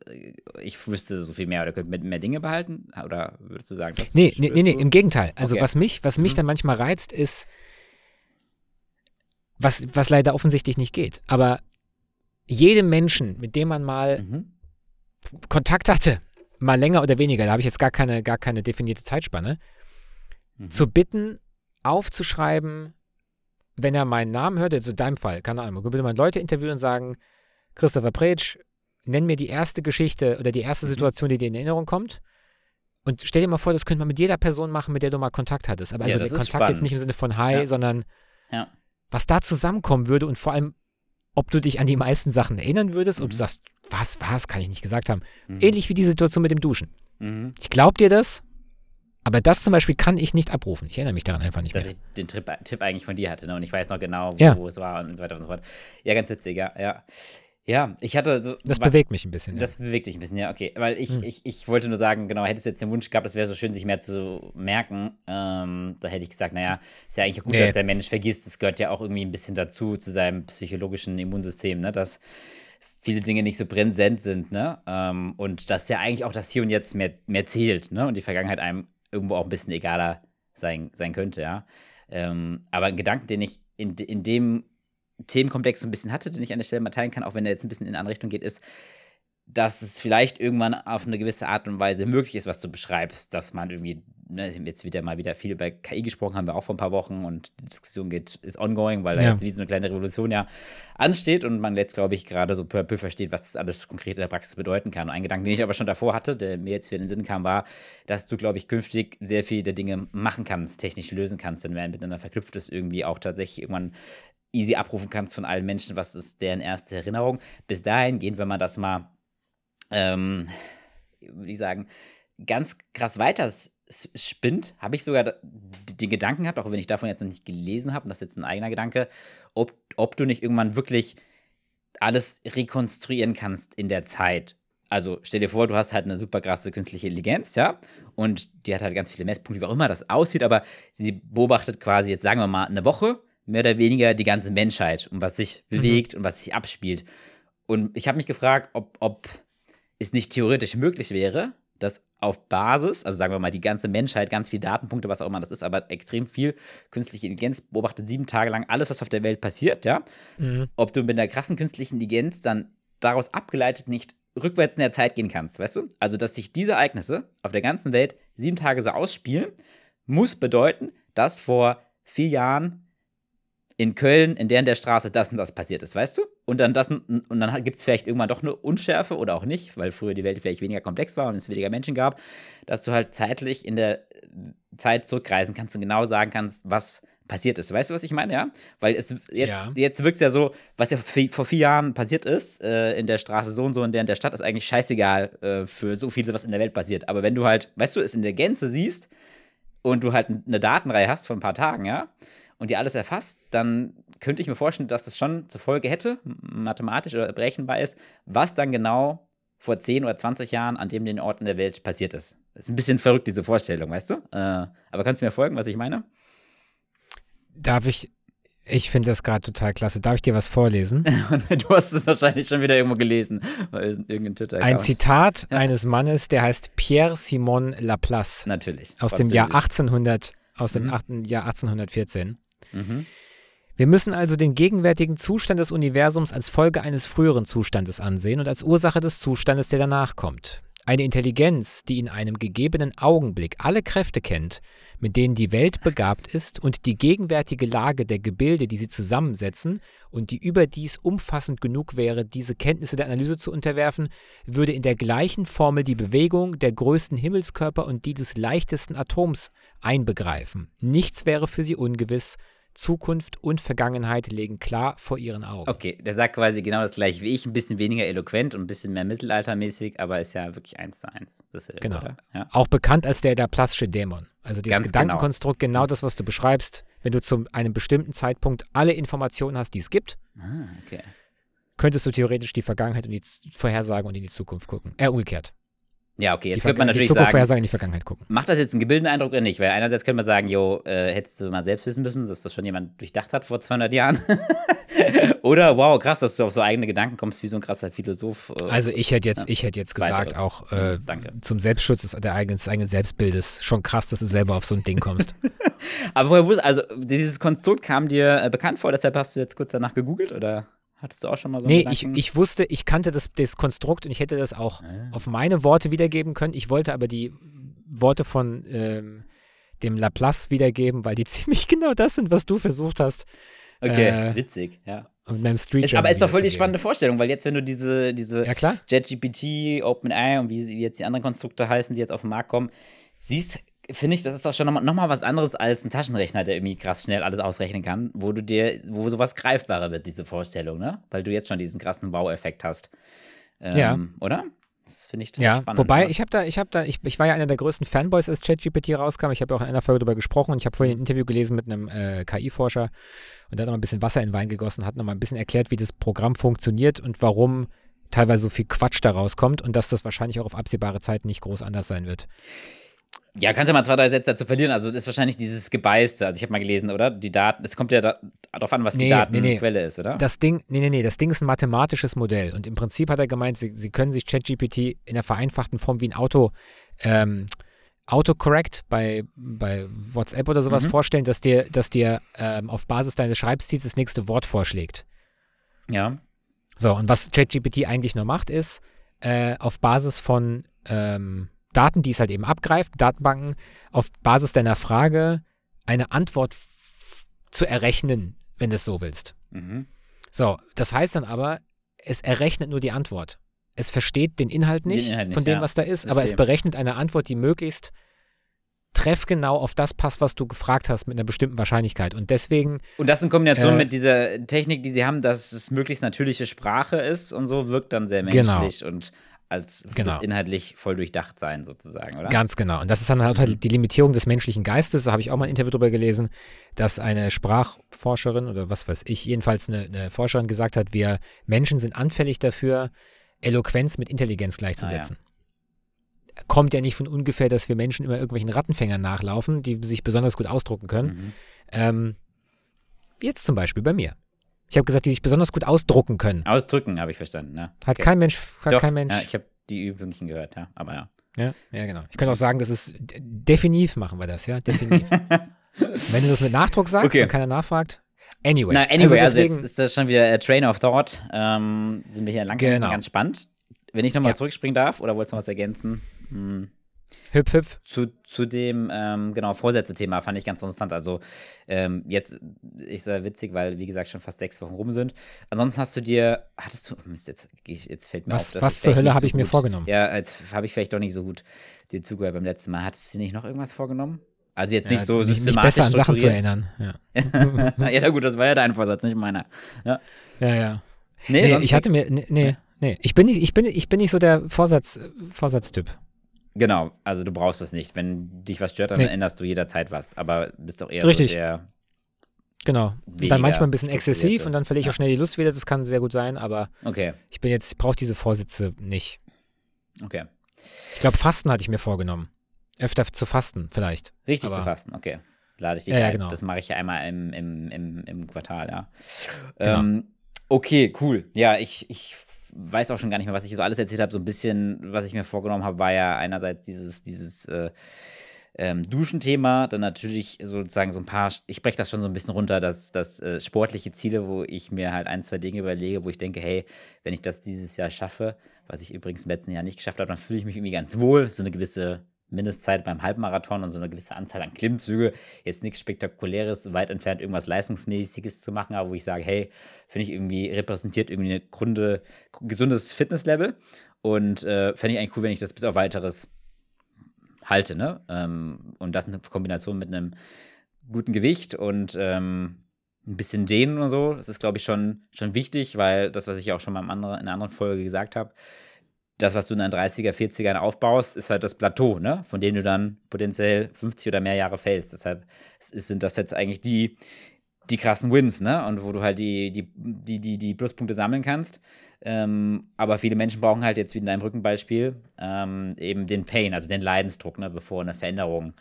C: äh, ich wüsste so viel mehr oder könnte mehr, mehr Dinge behalten? Oder würdest du sagen, das
B: Nee, nee, nee, nee, im Gegenteil. Also
C: Okay.
B: was mich, was mich
C: Mhm.
B: dann manchmal reizt, ist, was, was leider offensichtlich nicht geht. Aber jedem Menschen, mit dem man mal
C: Mhm.
B: Kontakt hatte, mal länger oder weniger, da habe ich jetzt gar keine, gar keine definierte Zeitspanne,
C: Mhm.
B: zu bitten, aufzuschreiben, wenn er meinen Namen hört, also in deinem Fall, keine Ahnung, würde man Leute interviewen und sagen, Christopher Pretsch, nenn mir die erste Geschichte oder die erste
C: Mhm.
B: Situation, die dir in Erinnerung kommt. Und stell dir mal vor, das könnte man mit jeder Person machen, mit der du mal Kontakt hattest. Aber
C: Ja,
B: also
C: das
B: der Kontakt jetzt
C: spannend.
B: nicht im Sinne von Hi,
C: Ja.
B: sondern
C: Ja.
B: was da zusammenkommen würde und vor allem, ob du dich an die meisten Sachen erinnern würdest,
C: Mhm.
B: du sagst, was, was, kann ich nicht gesagt haben.
C: Mhm.
B: Ähnlich wie die Situation mit dem Duschen.
C: Mhm.
B: Ich glaub dir das, aber das zum Beispiel kann ich nicht abrufen. Ich erinnere mich daran einfach nicht
C: Dass
B: mehr.
C: ich den Tipp, Tipp eigentlich von dir hatte, ne? Und ich weiß noch genau, wo,
B: Ja.
C: es war und so weiter und so fort. Ja, ganz witzig, ja. Ja, ja ich hatte so.
B: Das
C: wa-
B: bewegt mich ein bisschen.
C: Das bewegt dich ein bisschen, ja, okay. Weil ich,
B: Hm.
C: ich, ich wollte nur sagen, genau, hättest du jetzt den Wunsch gehabt, es wäre so schön, sich mehr zu merken, ähm, da hätte ich gesagt, naja, ist ja eigentlich auch gut,
B: Nee.
C: dass der Mensch vergisst. Es gehört ja auch irgendwie ein bisschen dazu, zu seinem psychologischen Immunsystem, ne, dass viele Dinge nicht so präsent sind, ne? Ähm, und dass ja eigentlich auch das Hier und Jetzt mehr, mehr zählt, ne? Und die Vergangenheit einem irgendwo auch ein bisschen egaler sein, sein könnte, ja. Ähm, aber ein Gedanken, den ich in, in dem Themenkomplex so ein bisschen hatte, den ich an der Stelle mal teilen kann, auch wenn er jetzt ein bisschen in eine andere Richtung geht, ist, dass es vielleicht irgendwann auf eine gewisse Art und Weise möglich ist, was du beschreibst, dass man irgendwie, ne, jetzt wieder mal wieder viel über KI gesprochen, haben wir auch vor ein paar Wochen und die Diskussion geht, ist ongoing, weil da
B: Ja.
C: jetzt wie so eine kleine Revolution ja ansteht und man jetzt, glaube ich, gerade so peu à peu versteht, was das alles konkret in der Praxis bedeuten kann. Und ein Gedanke, den ich aber schon davor hatte, der mir jetzt wieder in den Sinn kam, war, dass du, glaube ich, künftig sehr viele der Dinge machen kannst, technisch lösen kannst, wenn man miteinander verknüpft ist, irgendwie auch tatsächlich irgendwann easy abrufen kannst von allen Menschen, was ist deren erste Erinnerung. Bis dahin gehen, wenn man das mal ähm, würde ich sagen, ganz krass weiter s- s- spinnt, habe ich sogar den Gedanken gehabt, auch wenn ich davon jetzt noch nicht gelesen habe, und das ist jetzt ein eigener Gedanke, ob, ob du nicht irgendwann wirklich alles rekonstruieren kannst in der Zeit. Also stell dir vor, du hast halt eine super krasse künstliche Intelligenz, ja, und die hat halt ganz viele Messpunkte, wie auch immer das aussieht, aber sie beobachtet quasi jetzt, sagen wir mal, eine Woche, mehr oder weniger die ganze Menschheit und was sich bewegt und was sich abspielt. Und ich habe mich gefragt, ob, ob es nicht theoretisch möglich wäre, dass auf Basis, also sagen wir mal, die ganze Menschheit, ganz viele Datenpunkte, was auch immer das ist, aber extrem viel künstliche Intelligenz beobachtet sieben Tage lang alles, was auf der Welt passiert, ja.
B: Mhm.
C: Ob du mit einer krassen künstlichen Intelligenz dann daraus abgeleitet nicht rückwärts in der Zeit gehen kannst, weißt du? Also, dass sich diese Ereignisse auf der ganzen Welt sieben Tage so ausspielen, muss bedeuten, dass vor vier Jahren in Köln in der und der Straße das und das passiert ist, weißt du? Und dann, das, und dann gibt es vielleicht irgendwann doch eine Unschärfe oder auch nicht, weil früher die Welt vielleicht weniger komplex war und es weniger Menschen gab, dass du halt zeitlich in der Zeit zurückreisen kannst und genau sagen kannst, was passiert ist. Weißt du, was ich meine? Ja? Weil es jetzt,
B: Ja.
C: jetzt wirkt es ja so, was ja vor vier Jahren passiert ist, äh, in der Straße so und so in der in der Stadt, ist eigentlich scheißegal äh, für so viel, was in der Welt passiert. Aber wenn du halt, weißt du, es in der Gänze siehst und du halt eine Datenreihe hast von ein paar Tagen, ja, und die alles erfasst, dann könnte ich mir vorstellen, dass das schon zur Folge hätte, mathematisch oder berechenbar ist, was dann genau vor 10 oder 20 Jahren an dem den Orten der Welt passiert ist. Das ist ein bisschen verrückt, diese Vorstellung, weißt du? Äh, aber kannst du mir folgen, was ich meine?
B: Darf ich, ich finde das gerade total klasse. Darf ich dir was vorlesen?
C: du hast es wahrscheinlich schon wieder irgendwo gelesen, weil irgendein Twitter
B: Ein Zitat
C: Ja.
B: eines Mannes, der heißt Pierre-Simon Laplace
C: Natürlich.
B: aus dem Jahr
C: Französisch.
B: 1800, aus dem
C: Mhm.
B: achten- Jahr 1814.
C: Mhm.
B: Wir müssen also den gegenwärtigen Zustand des Universums als Folge eines früheren Zustandes ansehen und als Ursache des Zustandes, der danach kommt. Eine Intelligenz, die in einem gegebenen Augenblick alle Kräfte kennt, mit denen die Welt begabt ist und die gegenwärtige Lage der Gebilde, die sie zusammensetzen und die überdies umfassend genug wäre, diese Kenntnisse der Analyse zu unterwerfen, würde in der gleichen Formel die Bewegung der größten Himmelskörper und die des leichtesten Atoms einbegreifen. Nichts wäre für sie ungewiss, Zukunft und Vergangenheit legen klar vor ihren Augen.
C: Okay, der sagt quasi genau das gleiche wie ich, ein bisschen weniger eloquent und ein bisschen mehr mittelaltermäßig, aber ist ja wirklich eins zu eins.
B: Genau.
C: Ja.
B: Auch bekannt als der Laplace'sche Dämon. Also dieses
C: Ganz
B: Gedankenkonstrukt, genau. das, was du beschreibst, wenn du zu einem bestimmten Zeitpunkt alle Informationen hast, die es gibt,
C: Ah, okay.
B: könntest du theoretisch die Vergangenheit und die vorhersagen und in die Zukunft gucken. Äh, umgekehrt.
C: Ja, okay,
B: Die,
C: jetzt könnte man
B: die
C: natürlich
B: Zukunft
C: sagen,
B: in die Vergangenheit gucken.
C: macht das jetzt einen gebildeten Eindruck oder nicht? Weil einerseits könnte man sagen, jo, äh, hättest du mal selbst wissen müssen, dass das schon jemand durchdacht hat vor 200 Jahren. oder, wow, krass, dass du auf so eigene Gedanken kommst, wie so ein krasser Philosoph. äh,
B: Also ich hätte jetzt,
C: Ja.
B: ich hätte jetzt gesagt, auch äh,
C: Danke.
B: zum Selbstschutz des, der eigenen, des eigenen Selbstbildes schon krass, dass du selber auf so ein Ding kommst.
C: Aber woher wusstest also dieses Konstrukt kam dir äh, bekannt vor, deshalb hast du jetzt kurz danach gegoogelt oder hattest du auch schon mal so einen
B: nee, ich, ich wusste, ich kannte das, das Konstrukt und ich hätte das auch
C: Ah.
B: auf meine Worte wiedergeben können. Ich wollte aber die Worte von ähm, dem Laplace wiedergeben, weil die ziemlich genau das sind, was du versucht hast.
C: Okay,
B: äh,
C: witzig, ja.
B: Mit meinem Street
C: Ist, aber ist doch voll die spannende Vorstellung, weil jetzt, wenn du diese, diese
B: Ja.
C: JetGPT, OpenAI und wie, wie jetzt die anderen Konstrukte heißen, die jetzt auf den Markt kommen, siehst, finde ich, das ist doch schon nochmal noch mal was anderes als ein Taschenrechner, der irgendwie krass schnell alles ausrechnen kann, wo du dir, wo sowas greifbarer wird, diese Vorstellung, ne? Weil du jetzt schon diesen krassen Wow-Effekt hast. Ähm,
B: Ja.
C: Oder? Das finde ich total
B: Ja,
C: spannend.
B: wobei
C: ja.
B: ich habe da, ich habe da, ich, ich war ja einer der größten Fanboys, als ChatGPT rauskam. Ich habe ja auch in einer Folge darüber gesprochen und ich habe vorhin ein Interview gelesen mit einem äh, KI-Forscher und der hat noch ein bisschen Wasser in den Wein gegossen, hat noch mal ein bisschen erklärt, wie das Programm funktioniert und warum teilweise so viel Quatsch da rauskommt und dass das wahrscheinlich auch auf absehbare Zeit nicht groß anders sein wird.
C: Ja, kannst ja mal zwei, drei Sätze dazu verlieren. Also, das ist wahrscheinlich dieses Gebeißte. Also, ich habe mal gelesen, oder? Die Daten, es kommt ja da, darauf an, was
B: Nee,
C: die
B: nee, nee.
C: Datenquelle ist, oder?
B: Das Ding, nee, nee, nee, das Ding ist ein mathematisches Modell und im Prinzip hat er gemeint, sie, sie können sich ChatGPT in der vereinfachten Form wie ein Auto, ähm, Autocorrect bei, bei WhatsApp oder sowas
C: Mhm.
B: vorstellen, dass dir, dass dir ähm, auf Basis deines Schreibstils das nächste Wort vorschlägt.
C: ja.
B: So, und was ChatGPT eigentlich nur macht, ist, äh, auf Basis von ähm, Daten, die es halt eben abgreift, Datenbanken, auf Basis deiner Frage eine Antwort zu errechnen, wenn du es so willst.
C: Mhm.
B: So, das heißt dann aber, es errechnet nur die Antwort. Es versteht den Inhalt
C: Den
B: nicht
C: Inhalt nicht,
B: von dem,
C: ja.
B: was da ist, aber es berechnet eine Antwort, die möglichst treffgenau auf das passt, was du gefragt hast, mit einer bestimmten Wahrscheinlichkeit. Und deswegen,
C: Und das in Kombination
B: Äh,
C: mit dieser Technik, die sie haben, dass es möglichst natürliche Sprache ist und so, wirkt dann sehr
B: Genau.
C: menschlich und als
B: Genau.
C: inhaltlich voll durchdacht sein, sozusagen, oder?
B: ganz genau. Und das ist dann halt
C: Mhm.
B: die Limitierung des menschlichen Geistes. Da habe ich auch mal ein Interview drüber gelesen, dass eine Sprachforscherin oder was weiß ich, jedenfalls eine, eine Forscherin gesagt hat, wir Menschen sind anfällig dafür, Eloquenz mit Intelligenz gleichzusetzen. Kommt ja nicht von ungefähr, dass wir Menschen immer irgendwelchen Rattenfängern nachlaufen, die sich besonders gut ausdrucken können.
C: Mhm.
B: Ähm, wie jetzt zum Beispiel bei mir. Ich habe gesagt, die sich besonders gut ausdrucken können.
C: Ausdrücken, habe ich verstanden, ne?
B: Hat
C: Okay.
B: kein Mensch, hat
C: Doch,
B: kein Mensch.
C: Ja, ich habe die Übungen gehört, ja, aber ja.
B: Ja, ja, genau. Ich könnte auch sagen, das ist definitiv machen wir das, ja, definitiv. Wenn du das mit Nachdruck sagst
C: Okay.
B: und keiner nachfragt. Anyway.
C: Na, anyway, also,
B: deswegen,
C: jetzt ist das schon wieder Train of Thought. Ähm, sind wir hier lang
B: Genau.
C: ganz spannend. Wenn ich nochmal
B: Ja.
C: zurückspringen darf, oder wolltest du noch was ergänzen? Hm.
B: Hüpf, hüpf.
C: Zu, zu dem, ähm, genau, Vorsätze-Thema fand ich ganz interessant. Also, ähm, jetzt ist ja witzig, weil, wie gesagt, schon fast sechs Wochen rum sind. Ansonsten hast du dir, hattest du, Mist, jetzt, jetzt fällt mir
B: Was-
C: auf.
B: was zur Hölle habe
C: so
B: ich mir
C: gut.
B: vorgenommen?
C: Ja, jetzt habe ich vielleicht doch nicht so gut dir zugehört beim letzten Mal. Hattest du dir nicht noch irgendwas vorgenommen? Also jetzt nicht
B: Ja,
C: so
B: nicht, nicht
C: systematisch
B: besser an Sachen zu erinnern. Ja,
C: ja, na gut, das war ja dein Vorsatz, nicht meiner. Ja.
B: ja. ja.
C: Nee,
B: Nee, ich hatte mir, nee, nee, nee. Ich bin nicht, ich bin, ich bin nicht so der Vorsatz, Vorsatztyp.
C: Genau, also du brauchst es nicht. Wenn dich was stört, dann
B: Nee.
C: änderst du jederzeit was. Aber bist doch eher
B: Richtig.
C: so der.
B: Genau. Dann manchmal ein bisschen exzessiv und dann verliere ich auch schnell die Lust wieder. Das kann sehr gut sein, aber
C: Okay,
B: ich bin jetzt, brauche diese Vorsätze nicht.
C: okay.
B: Ich glaube, Fasten hatte ich mir vorgenommen. Öfter zu fasten, vielleicht.
C: Richtig
B: Aber-
C: zu fasten, okay. Lade ich dich
B: Ja, ja,
C: ein.
B: genau.
C: Das mache ich ja einmal im, im, im, im Quartal, ja.
B: Genau.
C: Ähm, okay, cool. Ja, ich, ich weiß auch schon gar nicht mehr, was ich so alles erzählt habe. So ein bisschen, was ich mir vorgenommen habe, war ja einerseits dieses, dieses, äh, ähm, Duschenthema, dann natürlich sozusagen so ein paar, ich breche das schon so ein bisschen runter, dass das äh, sportliche Ziele, wo ich mir halt ein, zwei Dinge überlege, wo ich denke, hey, wenn ich das dieses Jahr schaffe, was ich übrigens im letzten Jahr nicht geschafft habe, dann fühle ich mich irgendwie ganz wohl. So eine gewisse Mindestzeit beim Halbmarathon und so eine gewisse Anzahl an Klimmzüge. Jetzt nichts Spektakuläres, weit entfernt irgendwas Leistungsmäßiges zu machen, aber wo ich sage, hey, finde ich irgendwie repräsentiert irgendwie ein Grunde, gesundes Fitnesslevel und äh, fände ich eigentlich cool, wenn ich das bis auf weiteres halte, ne? Ähm, und das in Kombination mit einem guten Gewicht und ähm, ein bisschen dehnen und so. Das ist, glaube ich, schon, schon wichtig, weil das, was ich auch schon mal in einer anderen Folge gesagt habe, das, was du in deinen 30er, 40ern aufbaust, ist halt das Plateau, ne? von dem du dann potenziell 50 oder mehr Jahre fällst. Deshalb sind das jetzt eigentlich die, die krassen Wins, ne? Und wo du halt die, die, die, die, die Pluspunkte sammeln kannst. Ähm, aber viele Menschen brauchen halt jetzt wie in deinem Rückenbeispiel ähm, eben den Pain, also den Leidensdruck, ne, bevor eine Veränderung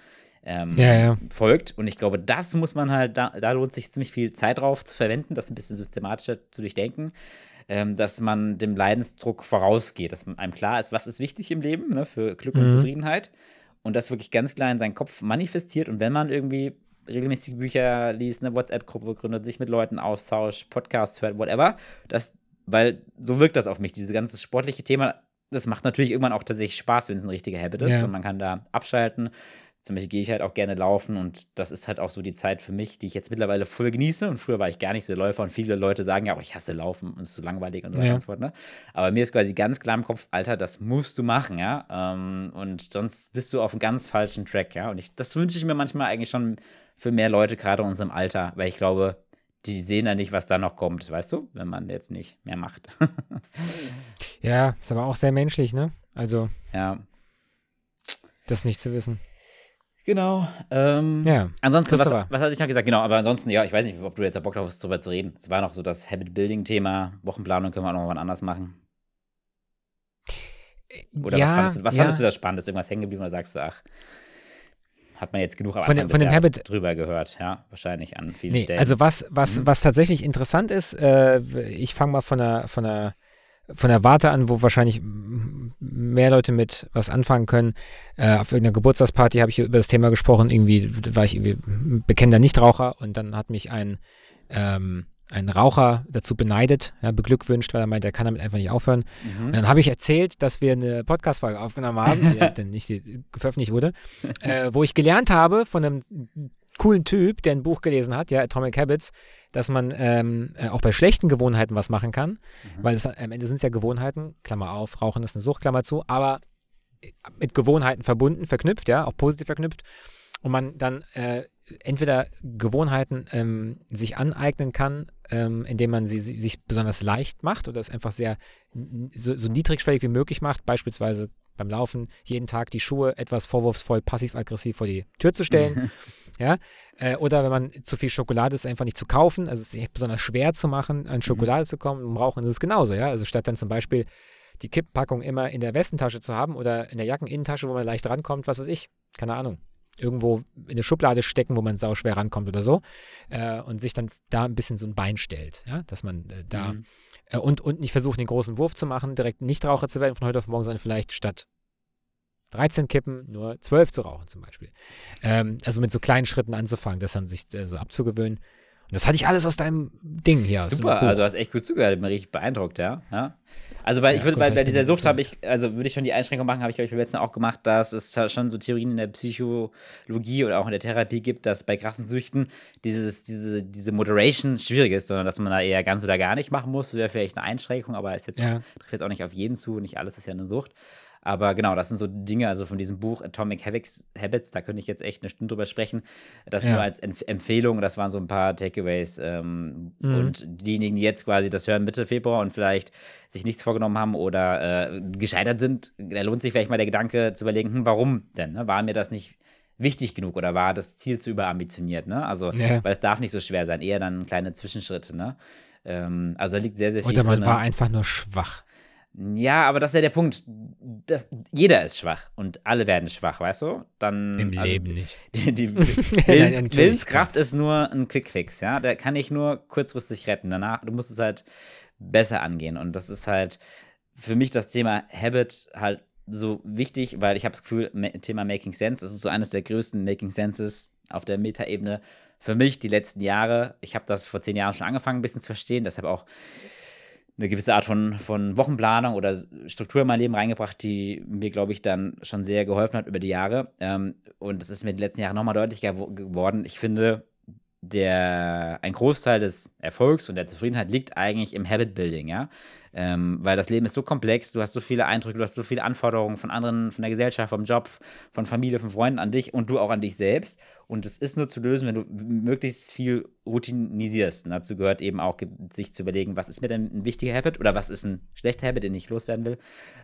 C: ähm, ja, ja. folgt. Und ich glaube, das muss man halt, da, da lohnt sich ziemlich viel Zeit drauf zu verwenden, das ein bisschen systematischer zu durchdenken ähm, dass man dem Leidensdruck vorausgeht, dass einem klar ist, was ist wichtig im Leben ne, für Glück mhm. und Zufriedenheit und das wirklich ganz klar in seinen Kopf manifestiert. Und wenn man irgendwie regelmäßig Bücher liest, eine WhatsApp-Gruppe gründet, sich mit Leuten austauscht, Podcasts hört, whatever, das, weil so wirkt das auf mich, dieses ganze sportliche Thema. Das macht natürlich irgendwann auch tatsächlich Spaß, wenn es ein richtiger Habit ist ja. und man kann da abschalten. Zum Beispiel gehe ich halt auch gerne laufen und das ist halt auch so die Zeit für mich, die ich jetzt mittlerweile voll genieße. Und früher war ich gar nicht so Läufer und viele Leute sagen ja, aber ich hasse Laufen und es ist so langweilig und so weiter und so fort. Ne? Aber mir ist quasi ganz klar im Kopf, Alter, das musst du machen, ja. Ähm, und sonst bist du auf einem ganz falschen Track, ja. Und ich, das wünsche ich mir manchmal eigentlich schon für mehr Leute, gerade in unserem Alter, weil ich glaube, die sehen ja nicht, was da noch kommt, weißt du, wenn man jetzt nicht mehr macht.
B: ja, ist aber auch sehr menschlich, ne? Also.
C: Ja.
B: Das nicht zu wissen.
C: Genau. Ähm,
B: ja.
C: Ansonsten, was, was hatte ich noch gesagt? Genau, aber ansonsten, ja, ich weiß nicht, ob du jetzt Bock drauf hast, darüber zu reden. Es war noch so das Habit-Building-Thema. Wochenplanung können wir auch noch mal anders machen. Oder ja, was, fandest du, was ja. fandest du das Spannendes? Irgendwas hängen geblieben oder sagst du, ach, hat man jetzt genug
B: von, dem, von dem Habit
C: drüber gehört, ja, wahrscheinlich an vielen
B: nee,
C: Stellen.
B: Also was, was, mhm. was tatsächlich interessant ist, äh, ich fange mal von der, von der von der Warte an, wo wahrscheinlich mehr Leute mit was anfangen können. Äh, auf irgendeiner Geburtstagsparty habe ich über das Thema gesprochen. Irgendwie war ich irgendwie bekennender Nichtraucher und dann hat mich ein, ähm, ein Raucher dazu beneidet, ja, beglückwünscht, weil er meinte, er kann damit einfach nicht aufhören. Mhm. Und dann habe ich erzählt, dass wir eine Podcast-Folge aufgenommen haben, die nicht die veröffentlicht wurde, äh, wo ich gelernt habe von einem coolen Typ, der ein Buch gelesen hat, ja, Atomic Habits, dass man ähm, äh, auch bei schlechten Gewohnheiten was machen kann, mhm. weil es, am Ende sind es ja Gewohnheiten, Klammer auf, Rauchen ist eine Sucht, Klammer zu, aber äh, mit Gewohnheiten verbunden, verknüpft, ja, auch positiv verknüpft und man dann äh, entweder Gewohnheiten ähm, sich aneignen kann, ähm, indem man sie, sie, sich besonders leicht macht oder es einfach sehr so, so niedrigschwellig wie möglich macht, beispielsweise beim Laufen jeden Tag die Schuhe etwas vorwurfsvoll passiv-aggressiv vor die Tür zu stellen. ja. Äh, oder wenn man zu viel Schokolade ist, einfach nicht zu kaufen. Also es ist besonders schwer zu machen, an mhm. Schokolade mhm. zu kommen. Im Rauchen ist es genauso, ja. Also statt dann zum Beispiel die Kipppackung immer in der Westentasche zu haben oder in der Jackeninnentasche, wo man leicht rankommt, was weiß ich, keine Ahnung. Irgendwo in eine Schublade stecken, wo man sau schwer rankommt oder so. Äh, und sich dann da ein bisschen so ein Bein stellt, ja, dass man äh, da mhm. Äh, und, und nicht versucht, den großen Wurf zu machen, direkt nicht Raucher zu werden von heute auf morgen, sondern vielleicht statt 13 Kippen nur 12 zu rauchen zum Beispiel. Ähm, also mit so kleinen Schritten anzufangen, das dann sich äh, so abzugewöhnen. Das hatte ich alles aus deinem Ding hier.
C: Super, also du hast echt gut zugehört, bin richtig beeindruckt, ja. ja. Also bei, ja, ich würde, bei, bei dieser Sucht habe ich, also würde ich schon die Einschränkung machen, habe ich euch beim letzten auch gemacht, dass es schon so Theorien in der Psychologie oder auch in der Therapie gibt, dass bei krassen Süchten dieses, diese, diese Moderation schwierig ist, sondern dass man da eher ganz oder gar nicht machen muss. Das wäre vielleicht eine Einschränkung, aber jetzt, ja. trifft jetzt auch nicht auf jeden zu, nicht alles ist ja eine Sucht. Aber genau, das sind so Dinge, also von diesem Buch Atomic Habits, Habits da könnte ich jetzt echt eine Stunde drüber sprechen. Das ja. nur als Empf Empfehlung, das waren so ein paar Takeaways. Ähm, mhm. Und diejenigen, die jetzt quasi das hören Mitte Februar und vielleicht sich nichts vorgenommen haben oder äh, gescheitert sind, da lohnt sich vielleicht mal der Gedanke zu überlegen, hm, warum denn? Ne? War mir das nicht wichtig genug oder war das Ziel zu überambitioniert? Ne? Also, ja. weil es darf nicht so schwer sein, eher dann kleine Zwischenschritte. Ne? Ähm, also da liegt sehr, sehr viel
B: Oder man drin. war einfach nur schwach.
C: Ja, aber das ist ja der Punkt. Das, jeder ist schwach und alle werden schwach, weißt du? Dann,
B: Im also, Leben nicht.
C: Die, die Willens, Willenskraft ist nur ein Quickfix, ja. Der kann ich nur kurzfristig retten. Danach, du musst es halt besser angehen. Und das ist halt für mich das Thema Habit halt so wichtig, weil ich habe das Gefühl, Thema Making Sense, das ist so eines der größten Making Senses auf der Metaebene für mich die letzten Jahre. Ich habe das vor zehn Jahren schon angefangen, ein bisschen zu verstehen, deshalb auch eine gewisse Art von, von Wochenplanung oder Struktur in mein Leben reingebracht, die mir, glaube ich, dann schon sehr geholfen hat über die Jahre. Ähm, und das ist mir die letzten Jahre nochmal deutlicher geworden. Ich finde, der, ein Großteil des Erfolgs und der Zufriedenheit liegt eigentlich im Habit Building, ja. Ähm, weil das Leben ist so komplex, du hast so viele Eindrücke, du hast so viele Anforderungen von anderen, von der Gesellschaft, vom Job, von Familie, von Freunden an dich und du auch an dich selbst. Und es ist nur zu lösen, wenn du möglichst viel routinisierst. Und dazu gehört eben auch, sich zu überlegen, was ist mir denn ein wichtiger Habit oder was ist ein schlechter Habit, den ich loswerden will.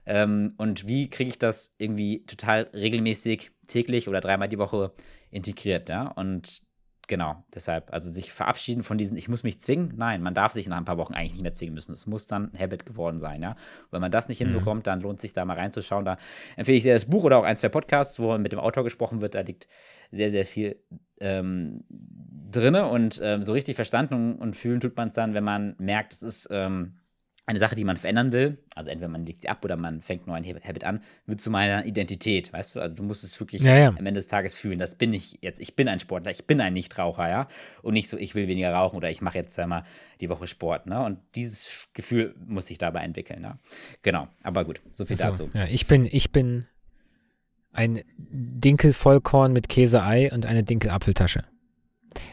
C: Ähm, und wie kriege ich das irgendwie total regelmäßig, täglich oder dreimal die Woche integriert, ja. Und Genau, deshalb, also sich verabschieden von diesen, ich muss mich zwingen. Nein, man darf sich nach ein paar Wochen eigentlich nicht mehr zwingen müssen. Es muss dann ein Habit geworden sein, ja. Und wenn man das nicht mhm. hinbekommt, dann lohnt es sich da mal reinzuschauen. Da empfehle ich sehr das Buch oder auch ein, zwei Podcasts, wo mit dem Autor gesprochen wird. Da liegt sehr, sehr viel ähm, drin und ähm, so richtig verstanden und fühlen tut man es dann, wenn man merkt, es ist ähm, eine Sache, die man verändern will, also entweder man legt sie ab oder man fängt nur ein Habit an, wird zu meiner Identität, weißt du? Also du musst es wirklich
B: ja, ja.
C: am Ende des Tages fühlen. Das bin ich jetzt. Ich bin ein Sportler, ich bin ein Nichtraucher, ja? Und nicht so, ich will weniger rauchen oder ich mache jetzt einmal die Woche Sport, ne? Und dieses Gefühl muss sich dabei entwickeln, ne? Genau, aber gut, so viel so, dazu.
B: Ja, ich bin, ich bin ein Dinkel-Vollkorn mit Käse-Ei und eine Dinkel-Apfeltasche.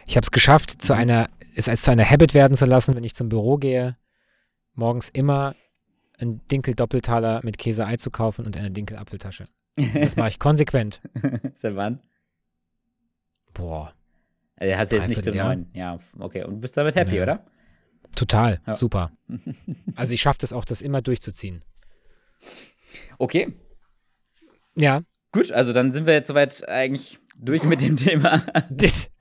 B: Ich habe es geschafft, zu mhm. einer, es als zu einer Habit werden zu lassen, wenn ich zum Büro gehe morgens immer ein Dinkel-Doppeltaler mit Käse-Ei zu kaufen und eine Dinkel-Apfeltasche. Das mache ich konsequent.
C: Seit wann?
B: Boah.
C: Also hast du jetzt nicht so neun. Ja, okay. Und bist damit happy, ja. oder?
B: Total, ja. super. Also ich schaffe das auch, das immer durchzuziehen.
C: Okay.
B: Ja.
C: Gut, also dann sind wir jetzt soweit eigentlich durch mit dem Thema.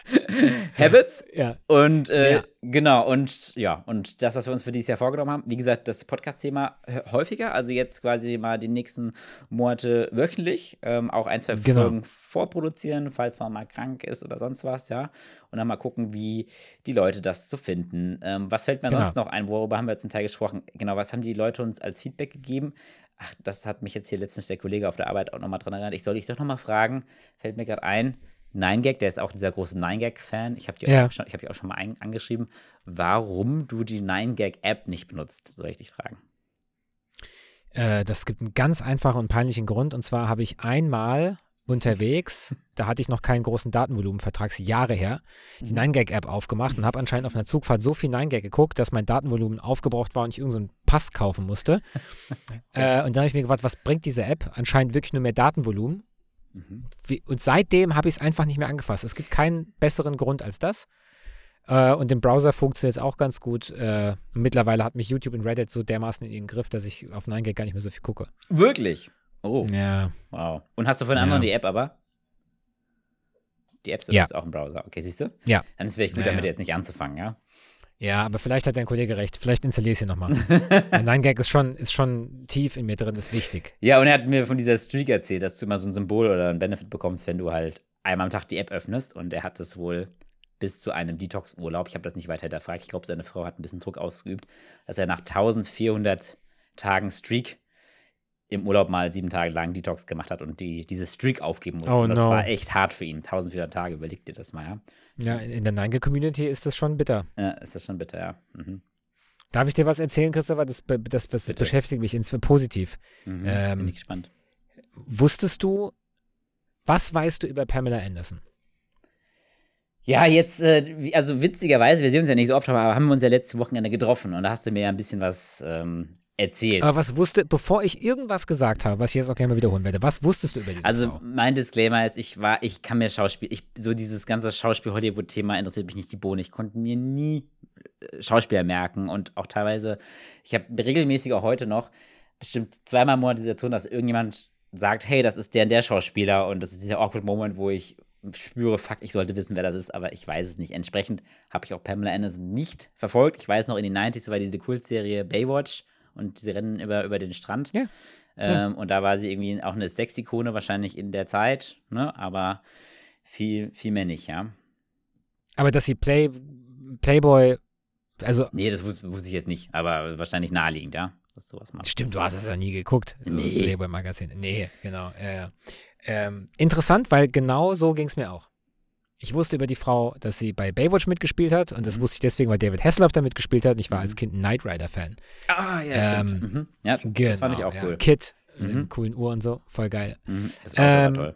C: Habits.
B: Ja.
C: Und äh, ja. genau, und ja, und das, was wir uns für dieses Jahr vorgenommen haben, wie gesagt, das Podcast-Thema häufiger, also jetzt quasi mal die nächsten Monate wöchentlich, ähm, auch ein, zwei genau. Folgen vorproduzieren, falls man mal krank ist oder sonst was, ja. Und dann mal gucken, wie die Leute das so finden. Ähm, was fällt mir genau. sonst noch ein? Worüber haben wir zum Teil gesprochen? Genau, was haben die Leute uns als Feedback gegeben? Ach, das hat mich jetzt hier letztens der Kollege auf der Arbeit auch nochmal dran erinnert. Ich soll dich doch nochmal fragen, fällt mir gerade ein, 9gag, der ist auch dieser große 9gag-Fan. Ich habe dich, ja. hab dich auch schon mal ein, angeschrieben, warum du die 9gag-App nicht benutzt, soll ich dich fragen.
B: Äh, das gibt einen ganz einfachen und peinlichen Grund. Und zwar habe ich einmal unterwegs, da hatte ich noch keinen großen Datenvolumenvertrag, Jahre her, die 9gag-App mhm. aufgemacht und habe anscheinend auf einer Zugfahrt so viel 9gag geguckt, dass mein Datenvolumen aufgebraucht war und ich irgendeinen so Pass kaufen musste. äh, und dann habe ich mir gefragt, was bringt diese App? Anscheinend wirklich nur mehr Datenvolumen. Mhm. Wie, und seitdem habe ich es einfach nicht mehr angefasst. Es gibt keinen besseren Grund als das. Äh, und im Browser funktioniert es auch ganz gut. Äh, mittlerweile hat mich YouTube und Reddit so dermaßen in ihren Griff, dass ich auf 9gag gar nicht mehr so viel gucke.
C: Wirklich?
B: Oh. Ja.
C: Wow. Und hast du von anderen ja. die App aber? Die App ist ja. auch im Browser. Okay, siehst du?
B: Ja.
C: Dann ist es vielleicht gut, ja, damit jetzt nicht anzufangen, ja?
B: Ja, aber vielleicht hat dein Kollege recht. Vielleicht installiere ich sie nochmal. Nein, Gag ist schon, ist schon tief in mir drin, ist wichtig.
C: Ja, und er hat mir von dieser Streak erzählt, dass du immer so ein Symbol oder ein Benefit bekommst, wenn du halt einmal am Tag die App öffnest. Und er hat das wohl bis zu einem Detox-Urlaub, ich habe das nicht weiter hinterfragt, ich glaube, seine Frau hat ein bisschen Druck ausgeübt, dass er nach 1400 Tagen Streak im Urlaub mal sieben Tage lang Detox gemacht hat und die, diese Streak aufgeben musste. Oh, und das no. war echt hart für ihn. 1400 Tage, überleg dir das mal, ja.
B: Ja, in der Nine-Community ist das schon bitter.
C: Ja, ist das schon bitter, ja. Mhm.
B: Darf ich dir was erzählen, Christopher? Das, das, das, das beschäftigt mich ins, positiv.
C: Mhm, ähm, bin ich gespannt.
B: Wusstest du, was weißt du über Pamela Anderson?
C: Ja, jetzt, äh, also witzigerweise, wir sehen uns ja nicht so oft, aber haben wir uns ja letzte Wochenende getroffen und da hast du mir ja ein bisschen was ähm, erzählt.
B: Aber was wusste, bevor ich irgendwas gesagt habe, was ich jetzt auch gerne mal wiederholen werde, was wusstest du über diese
C: Also
B: Frau?
C: mein Disclaimer ist, ich war, ich kann mir Schauspiel, ich, so dieses ganze Schauspiel-Hollywood-Thema interessiert mich nicht die Bohne. Ich konnte mir nie äh, Schauspieler merken und auch teilweise, ich habe regelmäßig auch heute noch bestimmt zweimal im Monat die Situation, dass irgendjemand sagt, hey, das ist der und der Schauspieler und das ist dieser awkward Moment, wo ich spüre, fuck, ich sollte wissen, wer das ist, aber ich weiß es nicht. Entsprechend habe ich auch Pamela Anderson nicht verfolgt. Ich weiß noch, in den 90s war diese Kultserie Baywatch und sie rennen über, über den Strand.
B: Ja.
C: Ähm, ja. Und da war sie irgendwie auch eine Sexikone wahrscheinlich in der Zeit, ne? aber viel, viel mehr nicht, ja.
B: Aber dass sie Play, Playboy also.
C: Nee, das wus wusste ich jetzt nicht, aber wahrscheinlich naheliegend, ja, dass du was machst.
B: Stimmt, du hast es ja nie geguckt.
C: Also nee.
B: Playboy-Magazin. Nee, genau. Ja, ja. Ähm, interessant, weil genau so ging es mir auch. Ich wusste über die Frau, dass sie bei Baywatch mitgespielt hat und das
C: Mhm.
B: wusste ich deswegen, weil David Hasselhoff da mitgespielt hat und ich war
C: Mhm.
B: als Kind ein Knight Rider-Fan.
C: Ah, ja,
B: Ähm,
C: stimmt. Mhm. Ja,
B: Genau,
C: das fand ich auch
B: ja.
C: cool.
B: Kid, mit
C: Mhm.
B: dem coolen Uhr und so, voll geil.
C: Mhm. Das Auto
B: Ähm,
C: war toll.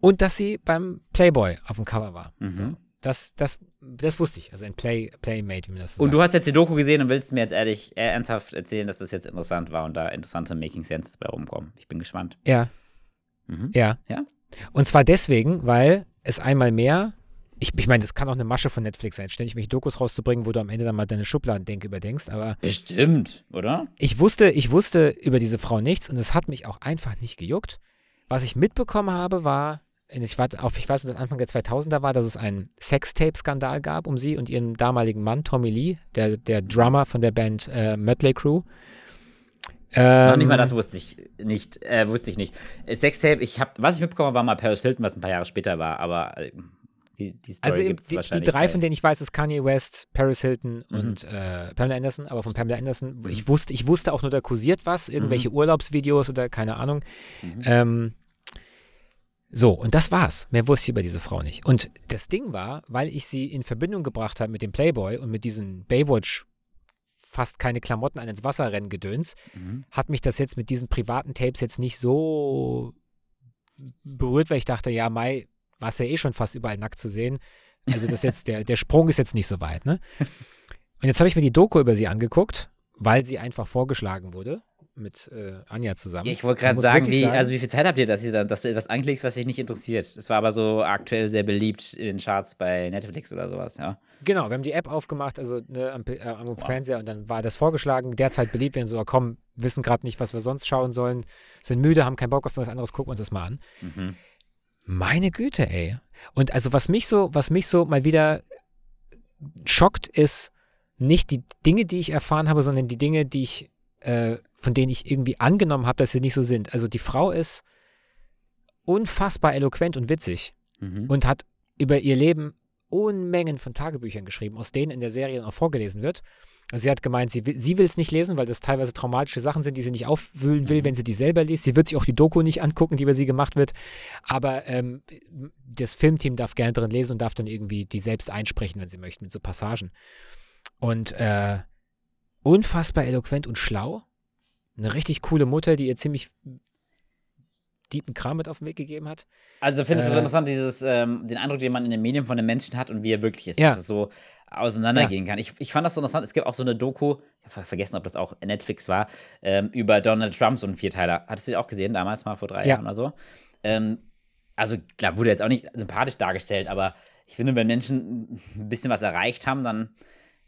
B: Und dass sie beim Playboy auf dem Cover war.
C: Mhm.
B: So, das, das, das wusste ich. Also ein Play, Playmate, wie man das so
C: Und du
B: sagt.
C: hast jetzt die Doku gesehen und willst mir jetzt ehrlich, äh, ernsthaft erzählen, dass das jetzt interessant war und da interessante Making Sense bei rumkommen. Ich bin gespannt.
B: Ja, ja.
C: Ja?
B: Und zwar deswegen, weil es einmal mehr, ich, ich meine, das kann auch eine Masche von Netflix sein, ständig welche Dokus rauszubringen, wo du am Ende dann mal deine Schubladendenke überdenkst, aber
C: Bestimmt, oder?
B: ich wusste, ich wusste über diese Frau nichts und es hat mich auch einfach nicht gejuckt. Was ich mitbekommen habe, war, ich, war auch, ich weiß, dass Anfang der 2000er war, dass es einen Sextape-Skandal gab um sie und ihren damaligen Mann, Tommy Lee, der, der Drummer von der Band äh, Mötley Crew. Ähm,
C: Noch nicht mal das wusste ich nicht. Äh, wusste ich nicht. Sextape, ich hab, was ich mitbekommen habe, war mal Paris Hilton, was ein paar Jahre später war, aber äh, die, die
B: Also die, die drei, von denen ich weiß, ist Kanye West, Paris Hilton
C: Mhm.
B: und äh, Pamela Anderson. Aber von Pamela Anderson, ich wusste, ich wusste auch nur, da kursiert was, irgendwelche
C: Mhm.
B: Urlaubsvideos oder keine Ahnung.
C: Mhm.
B: Ähm, so, und das war's. Mehr wusste ich über diese Frau nicht. Und das Ding war, weil ich sie in Verbindung gebracht habe mit dem Playboy und mit diesem Baywatch fast keine Klamotten an ins Wasser rennen gedöns,
C: Mhm.
B: hat mich das jetzt mit diesen privaten Tapes jetzt nicht so berührt, weil ich dachte, ja, Mai war es ja eh schon fast überall nackt zu sehen. Also das jetzt, der, der Sprung ist jetzt nicht so weit, ne? Und jetzt habe ich mir die Doku über sie angeguckt, weil sie einfach vorgeschlagen wurde mit äh, Anja zusammen.
C: Ja, ich wollte gerade sagen, wie, also wie viel Zeit habt ihr, dass, ihr dann, dass du etwas anklickst, was dich nicht interessiert? Das war aber so aktuell sehr beliebt in den Charts bei Netflix oder sowas, ja.
B: Genau, wir haben die App aufgemacht, also ne, am, äh, am Fernseher und dann war das vorgeschlagen, derzeit beliebt, wenn so, komm, wissen gerade nicht, was wir sonst schauen sollen, sind müde, haben keinen Bock auf was anderes, gucken wir uns das mal an.
C: Mhm.
B: Meine Güte, ey. Und also was mich so, was mich so mal wieder schockt, ist nicht die Dinge, die ich erfahren habe, sondern die Dinge, die ich, äh, von denen ich irgendwie angenommen habe, dass sie nicht so sind. Also die Frau ist unfassbar eloquent und witzig
C: Mhm.
B: und hat über ihr Leben Unmengen von Tagebüchern geschrieben, aus denen in der Serie auch vorgelesen wird. Also sie hat gemeint, sie will sie es nicht lesen, weil das teilweise traumatische Sachen sind, die sie nicht aufwühlen will, wenn sie die selber liest. Sie wird sich auch die Doku nicht angucken, die über sie gemacht wird. Aber ähm, das Filmteam darf gerne drin lesen und darf dann irgendwie die selbst einsprechen, wenn sie möchten, mit so Passagen. Und äh, unfassbar eloquent und schlau. Eine richtig coole Mutter, die ihr ziemlich deepen Kram mit auf den Weg gegeben hat.
C: Also findest du so
B: Äh,
C: interessant, dieses, ähm, den Eindruck, den man in den Medien von den Menschen hat und wie er wirklich ist,
B: Ja.
C: dass es so auseinandergehen kann. Ich, ich fand das so interessant. Es gibt auch so eine Doku, ich habe vergessen, ob das auch Netflix war, ähm, über Donald Trump, so einen Vierteiler. Hattest du die auch gesehen, damals mal vor drei
B: Ja.
C: Jahren oder so? Ähm, also klar, wurde jetzt auch nicht sympathisch dargestellt, aber ich finde, wenn Menschen ein bisschen was erreicht haben, dann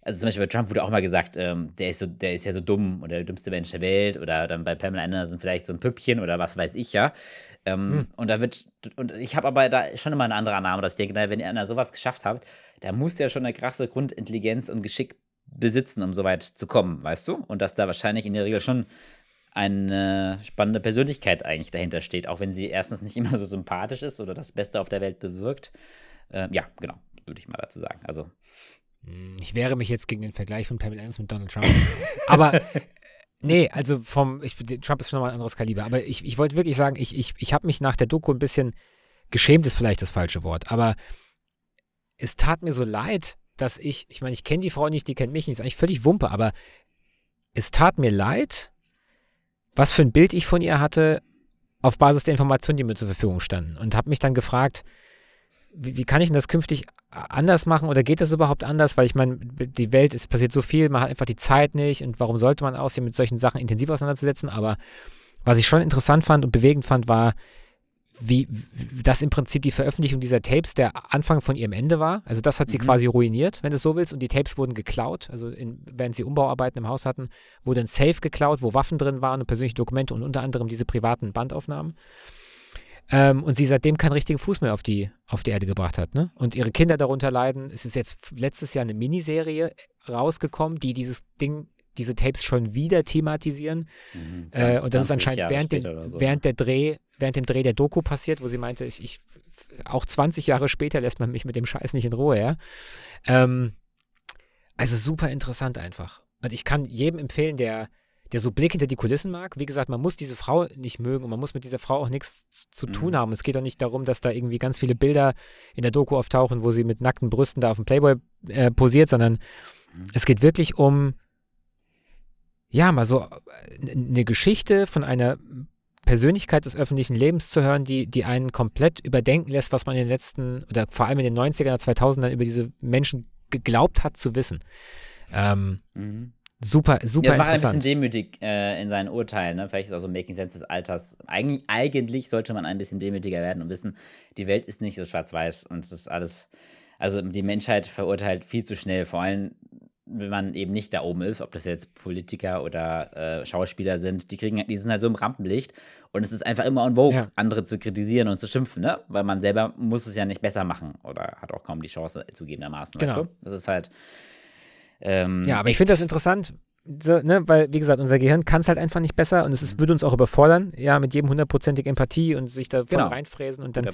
C: also zum Beispiel bei Trump wurde auch mal gesagt, ähm, der, ist so, der ist ja so dumm oder der dümmste Mensch der Welt oder dann bei Pamela Anderson vielleicht so ein Püppchen oder was weiß ich ja. Ähm, Und da wird, und ich habe aber da schon immer eine andere Annahme, dass ich denke, na, wenn einer sowas geschafft hat, da muss der schon eine krasse Grundintelligenz und Geschick besitzen, um so weit zu kommen, weißt du? Und dass da wahrscheinlich in der Regel schon eine spannende Persönlichkeit eigentlich dahinter steht, auch wenn sie erstens nicht immer so sympathisch ist oder das Beste auf der Welt bewirkt. Ähm, ja, genau, würde ich mal dazu sagen. Also,
B: Hm, Ich wehre mich jetzt gegen den Vergleich von Pamela Anderson mit Donald Trump. aber nee, also vom, ich, Trump ist schon nochmal ein anderes Kaliber. Aber ich, ich wollte wirklich sagen, ich, ich, ich habe mich nach der Doku ein bisschen geschämt, ist vielleicht das falsche Wort, aber es tat mir so leid, dass ich, ich meine, ich kenne die Frau nicht, die kennt mich nicht, ist eigentlich völlig Wumpe, aber es tat mir leid, was für ein Bild ich von ihr hatte, auf Basis der Informationen, die mir zur Verfügung standen. Und habe mich dann gefragt, wie, wie kann ich denn das künftig anders machen oder geht das überhaupt anders? Weil ich meine, die Welt, es passiert so viel, man hat einfach die Zeit nicht und warum sollte man aussehen, mit solchen Sachen intensiv auseinanderzusetzen? Aber was ich schon interessant fand und bewegend fand, war, wie, wie das im Prinzip die Veröffentlichung dieser Tapes der Anfang von ihrem Ende war. Also das hat sie
C: Mhm.
B: quasi ruiniert, wenn du es so willst. Und die Tapes wurden geklaut. Also in, während sie Umbauarbeiten im Haus hatten, wurde ein Safe geklaut, wo Waffen drin waren und persönliche Dokumente und unter anderem diese privaten Bandaufnahmen. Ähm, und sie seitdem keinen richtigen Fuß mehr auf die, auf die Erde gebracht hat. Ne? Und ihre Kinder darunter leiden. Es ist jetzt letztes Jahr eine Miniserie rausgekommen, die dieses Ding, diese Tapes schon wieder thematisieren.
C: mhm,
B: Äh, und das ist
C: 20
B: anscheinend
C: Jahre
B: während, dem,
C: so.
B: während der Dreh, während dem Dreh der Doku passiert, wo sie meinte, ich, ich auch 20 Jahre später lässt man mich mit dem Scheiß nicht in Ruhe, ja. Ähm, also super interessant einfach. Und ich kann jedem empfehlen, der, der so Blick hinter die Kulissen mag. Wie gesagt, man muss diese Frau nicht mögen und man muss mit dieser Frau auch nichts zu tun
C: Mhm.
B: haben. Es geht auch nicht darum, dass da irgendwie ganz viele Bilder in der Doku auftauchen, wo sie mit nackten Brüsten da auf dem Playboy äh, posiert, sondern
C: Mhm.
B: es geht wirklich um, ja, mal so äh, eine Geschichte von einer Persönlichkeit des öffentlichen Lebens zu hören, die, die einen komplett überdenken lässt, was man in den letzten oder vor allem in den 90er, 2000ern über diese Menschen geglaubt hat zu wissen. Ähm,
C: Mhm.
B: Super, super
C: Ja, das macht ein bisschen
B: interessant.
C: demütig äh, in seinen Urteilen. Ne? Vielleicht ist auch so ein Making Sense des Alters. Eig eigentlich sollte man ein bisschen demütiger werden und wissen, die Welt ist nicht so schwarz-weiß und es ist alles. Also die Menschheit verurteilt viel zu schnell, vor allem wenn man eben nicht da oben ist, ob das jetzt Politiker oder äh, Schauspieler sind, die kriegen, die sind halt so im Rampenlicht und es ist einfach immer on vogue,
B: Ja.
C: andere zu kritisieren und zu schimpfen, ne? Weil man selber muss es ja nicht besser machen oder hat auch kaum die Chance zugegebenermaßen, weißt
B: Genau.
C: du? Das ist halt. Ähm,
B: Ja, aber ich finde das interessant, so, ne, weil, wie gesagt, unser Gehirn kann es halt einfach nicht besser und es ist, würde uns auch überfordern, ja, mit jedem hundertprozentig Empathie und sich da
C: Genau.
B: reinfräsen und dann,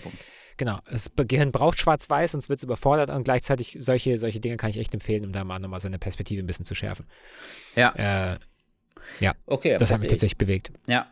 B: genau, das Gehirn braucht schwarz-weiß, sonst wird es überfordert und gleichzeitig solche, solche Dinge kann ich echt empfehlen, um da mal nochmal seine Perspektive ein bisschen zu schärfen.
C: Ja.
B: Äh,
C: Okay,
B: das hat mich tatsächlich bewegt.
C: Ja.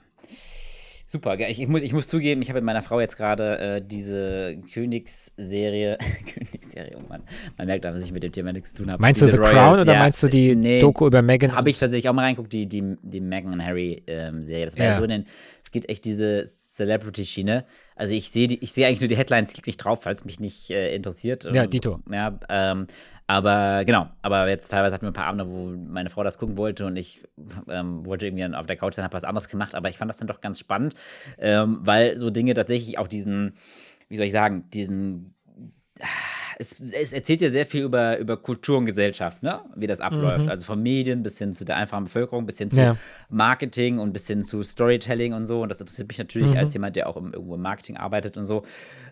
C: Super, ich, ich, muss, ich muss zugeben, ich habe mit meiner Frau jetzt gerade äh, diese Königsserie, Königsserie, oh Mann, man merkt, dass ich mit dem Thema nichts zu tun habe.
B: Meinst du
C: Diese
B: The
C: Royals,
B: Crown oder
C: ja,
B: meinst du die
C: nee,
B: Doku über Meghan?
C: Habe ich tatsächlich auch mal reinguckt, die, die, die Meghan und Harry ähm, Serie. Das war ja,
B: Ja.
C: so denn es gibt echt diese Celebrity-Schiene. Also ich sehe ich sehe eigentlich nur die Headlines, klicke nicht drauf, falls mich nicht äh, interessiert.
B: Ja,
C: Ähm,
B: Dito.
C: Ja, ähm, aber genau, aber jetzt teilweise hatten wir ein paar Abende, wo meine Frau das gucken wollte und ich ähm, wollte irgendwie auf der Couch sein, habe was anderes gemacht, aber ich fand das dann doch ganz spannend, ähm, weil so Dinge tatsächlich auch diesen, wie soll ich sagen, diesen es, es erzählt ja sehr viel über, über Kultur und Gesellschaft, ne? wie das abläuft. Also von Medien bis hin zu der einfachen Bevölkerung, bis hin zu
B: Ja.
C: Marketing und bis hin zu Storytelling und so. Und das interessiert mich natürlich als jemand, der auch im, irgendwo im Marketing arbeitet und so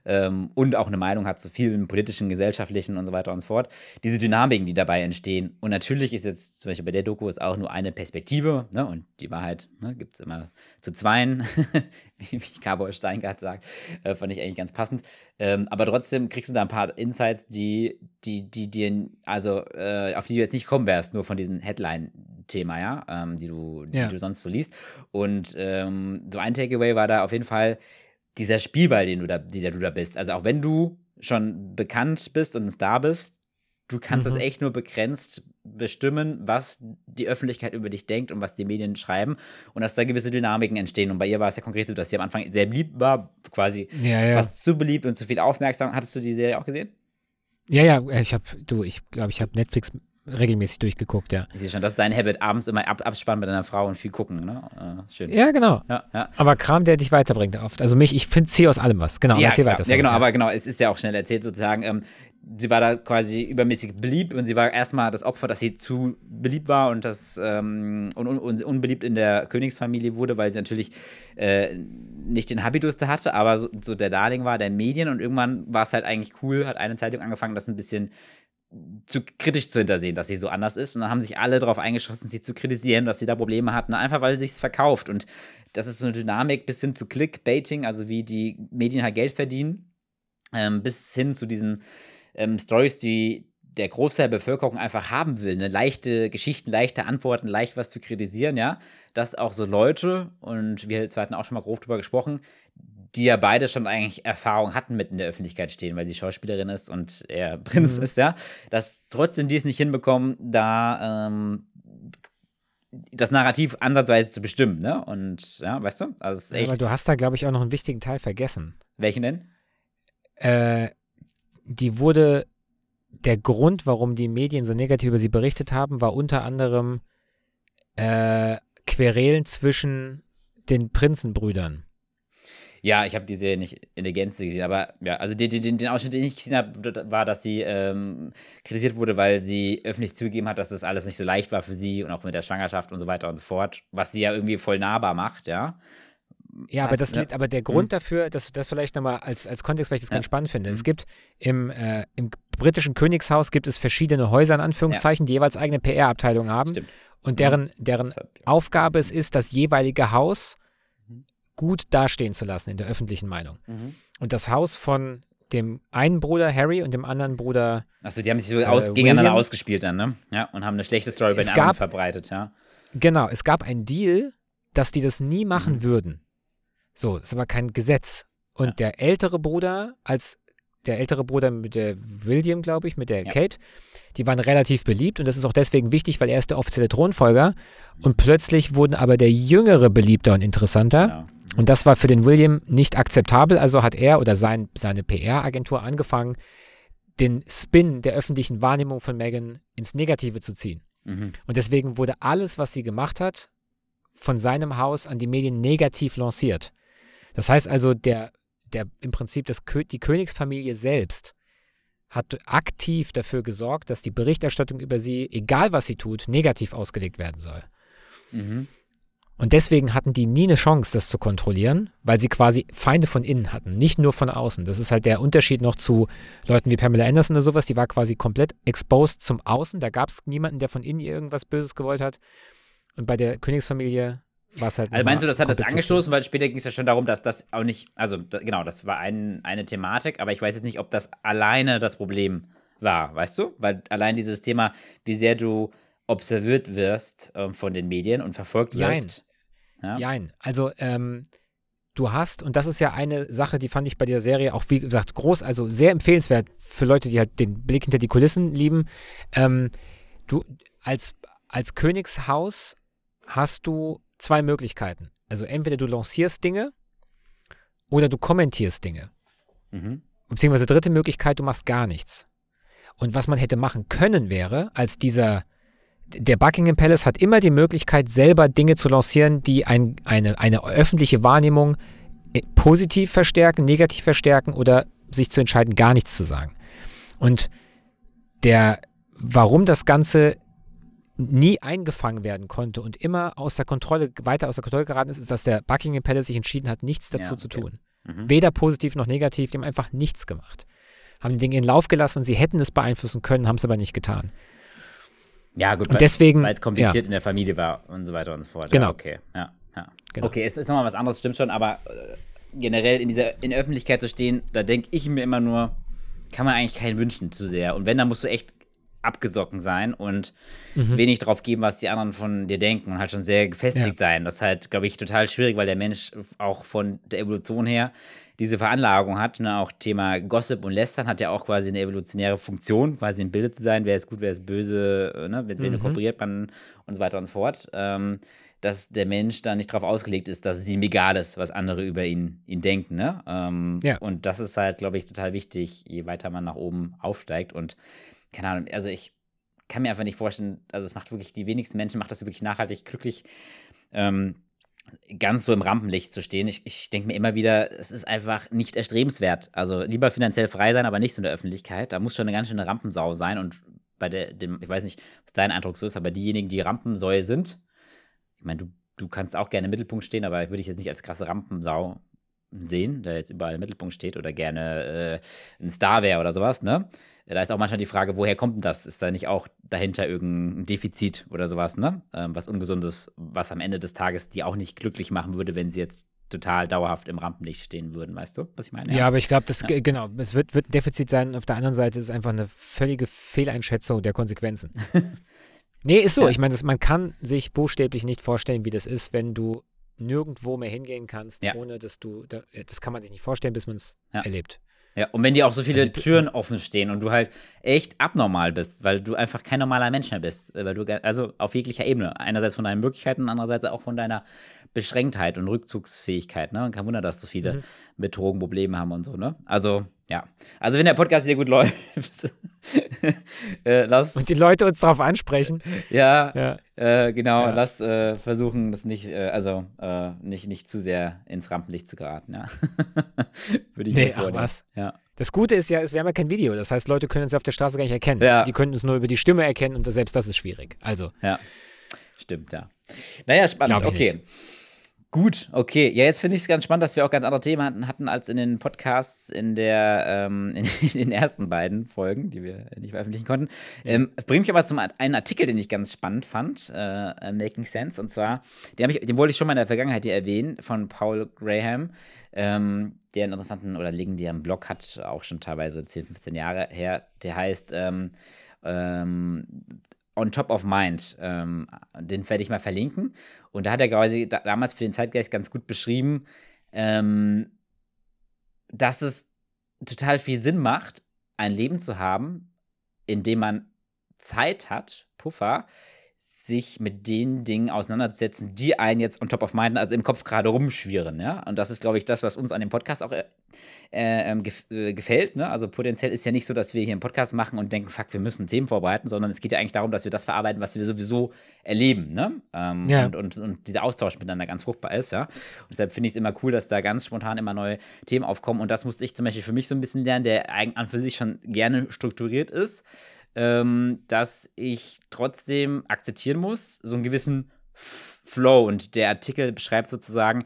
C: ähm, und auch eine Meinung hat zu vielen politischen, gesellschaftlichen und so weiter und so fort. Diese Dynamiken, die dabei entstehen. Und natürlich ist jetzt zum Beispiel bei der Doku ist auch nur eine Perspektive ne? und die Wahrheit ne, gibt es immer zu zweien, wie, wie Cowboy Steingart sagt. Äh, fand ich eigentlich ganz passend. Ähm, aber trotzdem kriegst du da ein paar Insights, die, die, die dir, also äh, auf die du jetzt nicht kommen wärst, nur von diesem Headline-Thema, ja, ähm, die, du,
B: Ja.
C: die du sonst so liest. Und ähm, so ein Takeaway war da auf jeden Fall dieser Spielball, den du da, die, der du da bist. Also auch wenn du schon bekannt bist und ein Star bist, du kannst das
B: Mhm.
C: echt nur begrenzt bestimmen, was die Öffentlichkeit über dich denkt und was die Medien schreiben und dass da gewisse Dynamiken entstehen. Und bei ihr war es ja konkret so, dass sie am Anfang sehr beliebt war, quasi
B: Ja, ja.
C: fast zu beliebt und zu viel Aufmerksamkeit. Hattest du die Serie auch gesehen?
B: Ja, ja, äh, ich habe, du, ich glaube, ich habe Netflix regelmäßig durchgeguckt, ja.
C: Ich sehe schon, das ist dein Habit, abends immer ab, abspannen mit deiner Frau und viel gucken, ne? Äh, schön.
B: Ja, genau.
C: Ja, ja.
B: Aber Kram, der dich weiterbringt oft. Also mich, ich finde, ziehe aus allem was. Genau,
C: ja,
B: erzähl
C: klar.
B: weiter.
C: ja, genau, aber genau, es ist ja auch schnell erzählt sozusagen. Ähm, sie war da quasi übermäßig beliebt und sie war erstmal das Opfer, dass sie zu beliebt war und das ähm, und, und, und unbeliebt in der Königsfamilie wurde, weil sie natürlich äh, nicht den Habitus da hatte, aber so, so der Darling war der Medien und irgendwann war es halt eigentlich cool, hat eine Zeitung angefangen, das ein bisschen zu kritisch zu hintersehen, dass sie so anders ist. Und dann haben sich alle darauf eingeschossen, sie zu kritisieren, dass sie da Probleme hatten, einfach weil sie es verkauft. Und das ist so eine Dynamik bis hin zu Clickbaiting, also wie die Medien halt Geld verdienen, ähm, bis hin zu diesen ähm, Stories, die der Großteil der Bevölkerung einfach haben will. Eine leichte Geschichten, leichte Antworten, leicht was zu kritisieren, ja. Dass auch so Leute, und wir zwei hatten auch schon mal grob drüber gesprochen, die ja beide schon eigentlich Erfahrung hatten mit in der Öffentlichkeit stehen, weil sie Schauspielerin ist und er Prinz
B: Mhm.
C: ist, ja, dass trotzdem die es nicht hinbekommen, da ähm, das Narrativ ansatzweise zu bestimmen, ne? Und ja, weißt du? Also
B: Ja, aber du hast da, glaube ich, auch noch einen wichtigen Teil vergessen.
C: welchen denn?
B: Äh, die wurde, der Grund, warum die Medien so negativ über sie berichtet haben, war unter anderem äh, Querelen zwischen den Prinzenbrüdern.
C: Ja, ich habe die Serie nicht in der Gänze gesehen, aber ja, also den, den, den Ausschnitt, den ich gesehen habe, war, dass sie ähm, kritisiert wurde, weil sie öffentlich zugegeben hat, dass das alles nicht so leicht war für sie und auch mit der Schwangerschaft und so weiter und so fort, was sie ja irgendwie voll nahbar macht, ja.
B: Ja, aber, das,
C: ja.
B: liegt- aber der Grund dafür, dass das vielleicht nochmal als, als Kontext, weil ich das
C: Ja.
B: ganz spannend finde. Es
C: Mhm.
B: gibt im, äh, im britischen Königshaus gibt es verschiedene Häuser, in Anführungszeichen, die jeweils eigene PR-Abteilungen haben.
C: Stimmt.
B: Und deren, deren
C: Das hat-
B: Aufgabe es ist, das jeweilige Haus
C: Mhm.
B: Gut dastehen zu lassen in der öffentlichen Meinung.
C: Mhm.
B: Und das Haus von dem einen Bruder Harry und dem anderen Bruder.
C: Achso, die haben sich so aus,
B: Äh,
C: gegeneinander
B: William.
C: ausgespielt dann, ne? Ja, und haben eine schlechte Story bei
B: Es
C: den anderen
B: gab-
C: verbreitet, ja.
B: Genau, es gab einen Deal, dass die das nie machen
C: Mhm.
B: würden. So, ist aber kein Gesetz. Und
C: Ja.
B: der ältere Bruder, als der ältere Bruder mit der William, glaube ich, mit der
C: Ja.
B: Kate, die waren relativ beliebt und das ist auch deswegen wichtig, weil er ist der offizielle Thronfolger. Und plötzlich wurden aber der Jüngere beliebter und interessanter.
C: Genau.
B: Und das war für den William nicht akzeptabel, also hat er oder sein, seine PR-Agentur angefangen, den Spin der öffentlichen Wahrnehmung von Meghan ins Negative zu ziehen.
C: Mhm.
B: Und deswegen wurde alles, was sie gemacht hat, von seinem Haus an die Medien negativ lanciert. Das heißt also, der, der im Prinzip das, die Königsfamilie selbst hat aktiv dafür gesorgt, dass die Berichterstattung über sie, egal was sie tut, negativ ausgelegt werden soll.
C: Mhm.
B: Und deswegen hatten die nie eine Chance, das zu kontrollieren, weil sie quasi Feinde von innen hatten, nicht nur von außen. Das ist halt der Unterschied noch zu Leuten wie Pamela Anderson oder sowas. Die war quasi komplett exposed zum Außen. Da gab es niemanden, der von innen irgendwas Böses gewollt hat. Und bei der Königsfamilie war es halt.
C: Also meinst du, das hat das angestoßen, weil später ging es ja schon darum, dass das auch nicht, also da, genau, das war ein, eine Thematik, aber ich weiß jetzt nicht, ob das alleine das Problem war, weißt du? Weil allein dieses Thema, wie sehr du observiert wirst ähm, von den Medien und verfolgt wirst. Ja.
B: Jein. Also, ähm, du hast, und das ist ja eine Sache, die fand ich bei der Serie auch, wie gesagt, groß, also sehr empfehlenswert für Leute, die halt den Blick hinter die Kulissen lieben. Ähm, du, als, als Königshaus hast du zwei Möglichkeiten. Also entweder du lancierst Dinge oder du kommentierst Dinge.
C: Mhm.
B: Beziehungsweise dritte Möglichkeit, du machst gar nichts. Und was man hätte machen können wäre, als dieser, der Buckingham Palace hat immer die Möglichkeit, selber Dinge zu lancieren, die ein, eine, eine öffentliche Wahrnehmung äh, positiv verstärken, negativ verstärken oder sich zu entscheiden, gar nichts zu sagen. Und der, warum das Ganze nie eingefangen werden konnte und immer aus der Kontrolle, weiter aus der Kontrolle geraten ist, ist, dass der Buckingham Palace sich entschieden hat, nichts dazu
C: Ja,
B: zu
C: okay.
B: tun.
C: Mhm.
B: Weder positiv noch negativ, die haben einfach nichts gemacht. Haben die Dinge in Lauf gelassen und sie hätten es beeinflussen können, haben es aber nicht getan.
C: Ja, gut,
B: Und deswegen,
C: weil es kompliziert in der Familie war und so weiter und so fort.
B: Genau.
C: Ja, okay. Ja, ja.
B: Genau.
C: Okay, es ist nochmal was anderes, stimmt schon, aber äh, generell in dieser in der Öffentlichkeit zu stehen, da denke ich mir immer nur, kann man eigentlich keinen wünschen zu sehr. Und wenn, dann musst du echt abgesocken sein und
B: Mhm.
C: wenig drauf geben, was die anderen von dir denken und halt schon sehr gefestigt
B: Ja.
C: sein. Das ist halt, glaube ich, total schwierig, weil der Mensch auch von der Evolution her diese Veranlagung hat. Ne? Auch Thema Gossip und Lästern hat ja auch quasi eine evolutionäre Funktion, quasi im Bilde zu sein, wer ist gut, wer ist böse, ne? mit wem
B: Mhm.
C: kooperiert man und so weiter und so fort. Ähm, dass der Mensch da nicht drauf ausgelegt ist, dass es ihm egal ist, was andere über ihn, ihn denken. Ne? Ähm,
B: Ja.
C: Und das ist halt, glaube ich, total wichtig, je weiter man nach oben aufsteigt. Und keine Ahnung, also ich kann mir einfach nicht vorstellen, also es macht wirklich, die wenigsten Menschen macht das wirklich nachhaltig glücklich, ähm, ganz so im Rampenlicht zu stehen. Ich, ich denke mir immer wieder, es ist einfach nicht erstrebenswert. Also lieber finanziell frei sein, aber nicht so in der Öffentlichkeit. Da muss schon eine ganz schöne Rampensau sein. Und bei der, dem, ich weiß nicht, was dein Eindruck so ist, aber diejenigen, die Rampensäue sind, ich meine, du, du kannst auch gerne im Mittelpunkt stehen, aber würde ich jetzt nicht als krasse Rampensau sehen, der jetzt überall im Mittelpunkt steht oder gerne äh, ein Star wäre oder sowas, ne? Da ist auch manchmal die Frage, woher kommt denn das? Ist da nicht auch dahinter irgendein Defizit oder sowas, ne? Ähm, was Ungesundes, was am Ende des Tages die auch nicht glücklich machen würde, wenn sie jetzt total dauerhaft im Rampenlicht stehen würden, weißt du, was ich meine?
B: Ja, aber ich glaube, das,
C: Ja.
B: ge- genau, es wird, wird ein Defizit sein. Auf der anderen Seite ist es einfach eine völlige Fehleinschätzung der Konsequenzen. nee, ist so.
C: Ja.
B: Ich meine, man kann sich buchstäblich nicht vorstellen, wie das ist, wenn du nirgendwo mehr hingehen kannst,
C: Ja.
B: ohne dass du, da, das kann man sich nicht vorstellen, bis man es
C: Ja.
B: erlebt.
C: Ja, und wenn dir auch so viele
B: Also,
C: Türen offen stehen und du halt echt abnormal bist, weil du einfach kein normaler Mensch mehr bist, weil du, also auf jeglicher Ebene, einerseits von deinen Möglichkeiten, andererseits auch von deiner Beschränktheit und Rückzugsfähigkeit, ne? Und kein Wunder, dass so viele
B: Mhm.
C: mit Drogen Probleme haben und so, ne? Also, ja. Also, wenn der Podcast sehr gut läuft, äh, lass,
B: Und die Leute uns darauf ansprechen.
C: ja,
B: Ja.
C: äh, genau,
B: Ja.
C: lass äh, versuchen, das nicht, äh, also äh, nicht, nicht zu sehr ins Rampenlicht zu geraten, ja. Würde ich
B: Nee,
C: mir
B: ach was.
C: Ja.
B: Das Gute ist ja, wir haben ja kein Video. Das heißt, Leute können uns auf der Straße gar nicht erkennen.
C: Ja.
B: Die können uns nur über die Stimme erkennen und selbst das ist schwierig. Also,
C: Ja, stimmt, ja. Naja, spannend, okay. Gut, okay. Ja, jetzt finde ich es ganz spannend, dass wir auch ganz andere Themen hatten, hatten als in den Podcasts in, der, ähm, in, in, den ersten beiden Folgen, die wir nicht veröffentlichen konnten. Ähm, bringt mich aber zum einen Artikel, den ich ganz spannend fand, äh, äh Making Sense. Und zwar, den, ich, den wollte ich schon mal in der Vergangenheit hier erwähnen, von Paul Graham, ähm, der einen interessanten oder legendären Blog hat, auch schon teilweise 10, 15 Jahre her. Der heißt ähm, ähm, On Top of Mind. Ähm, den werde ich mal verlinken. Und da hat er quasi da, damals für den Zeitgeist ganz gut beschrieben, ähm, dass es total viel Sinn macht, ein Leben zu haben, in dem man Zeit hat, Puffer, sich mit den Dingen auseinanderzusetzen, die einen jetzt on top of mind, also im Kopf gerade rumschwirren, ja. Und das ist, glaube ich, das, was uns an dem Podcast auch äh, äh, ähm, gef äh, gefällt, ne? Also potenziell ist ja nicht so, dass wir hier einen Podcast machen und denken, fuck, wir müssen Themen vorbereiten, sondern es geht ja eigentlich darum, dass wir das verarbeiten, was wir sowieso erleben, ne? Ähm,
B: ja.
C: und, und, und dieser Austausch miteinander ganz fruchtbar ist, ja. Und deshalb finde ich es immer cool, dass da ganz spontan immer neue Themen aufkommen. Und das musste ich zum Beispiel für mich so ein bisschen lernen, der eigentlich an für sich schon gerne strukturiert ist ähm, dass ich trotzdem akzeptieren muss, so einen gewissen Flow. Und der Artikel beschreibt sozusagen,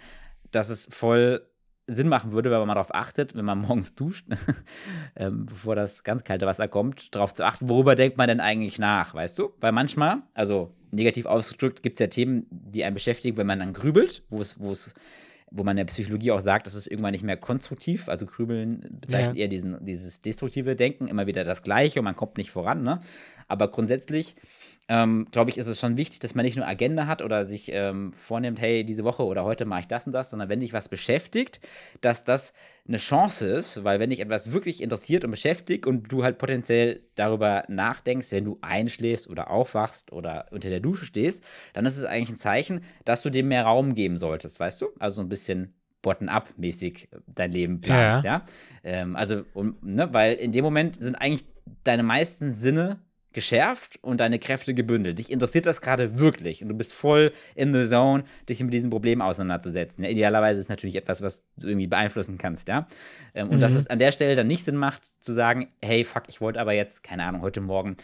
C: dass es voll Sinn machen würde, wenn man darauf achtet, wenn man morgens duscht, ähm, bevor das ganz kalte Wasser kommt, darauf zu achten, worüber denkt man denn eigentlich nach, weißt du? Weil manchmal, also negativ ausgedrückt, gibt es ja Themen, die einen beschäftigen, wenn man dann grübelt, wo es, wo es wo man in der Psychologie auch sagt, das ist irgendwann nicht mehr konstruktiv. Also Grübeln bezeichnet ja. eher diesen, dieses destruktive Denken, immer wieder das Gleiche und man kommt nicht voran. Ne? Aber grundsätzlich, ähm, glaube ich, ist es schon wichtig, dass man nicht nur Agenda hat oder sich ähm, vornimmt, hey, diese Woche oder heute mache ich das und das, sondern wenn dich was beschäftigt, dass das eine Chance ist, weil wenn dich etwas wirklich interessiert und beschäftigt und du halt potenziell darüber nachdenkst, wenn du einschläfst oder aufwachst oder unter der Dusche stehst, dann ist es eigentlich ein Zeichen, dass du dem mehr Raum geben solltest, weißt du? Also so ein bisschen bottom-up-mäßig dein Leben planst, ja. ja? Ähm, also, um, ne, weil in dem Moment sind eigentlich deine meisten Sinne geschärft und deine Kräfte gebündelt. Dich interessiert das gerade wirklich und du bist voll in the zone, dich mit diesem Problem auseinanderzusetzen. Ja, idealerweise ist es natürlich etwas, was du irgendwie beeinflussen kannst, ja. Ähm, und mhm. dass es an der Stelle dann nicht Sinn macht, zu sagen, hey, fuck, ich wollte aber jetzt, keine Ahnung, heute Morgen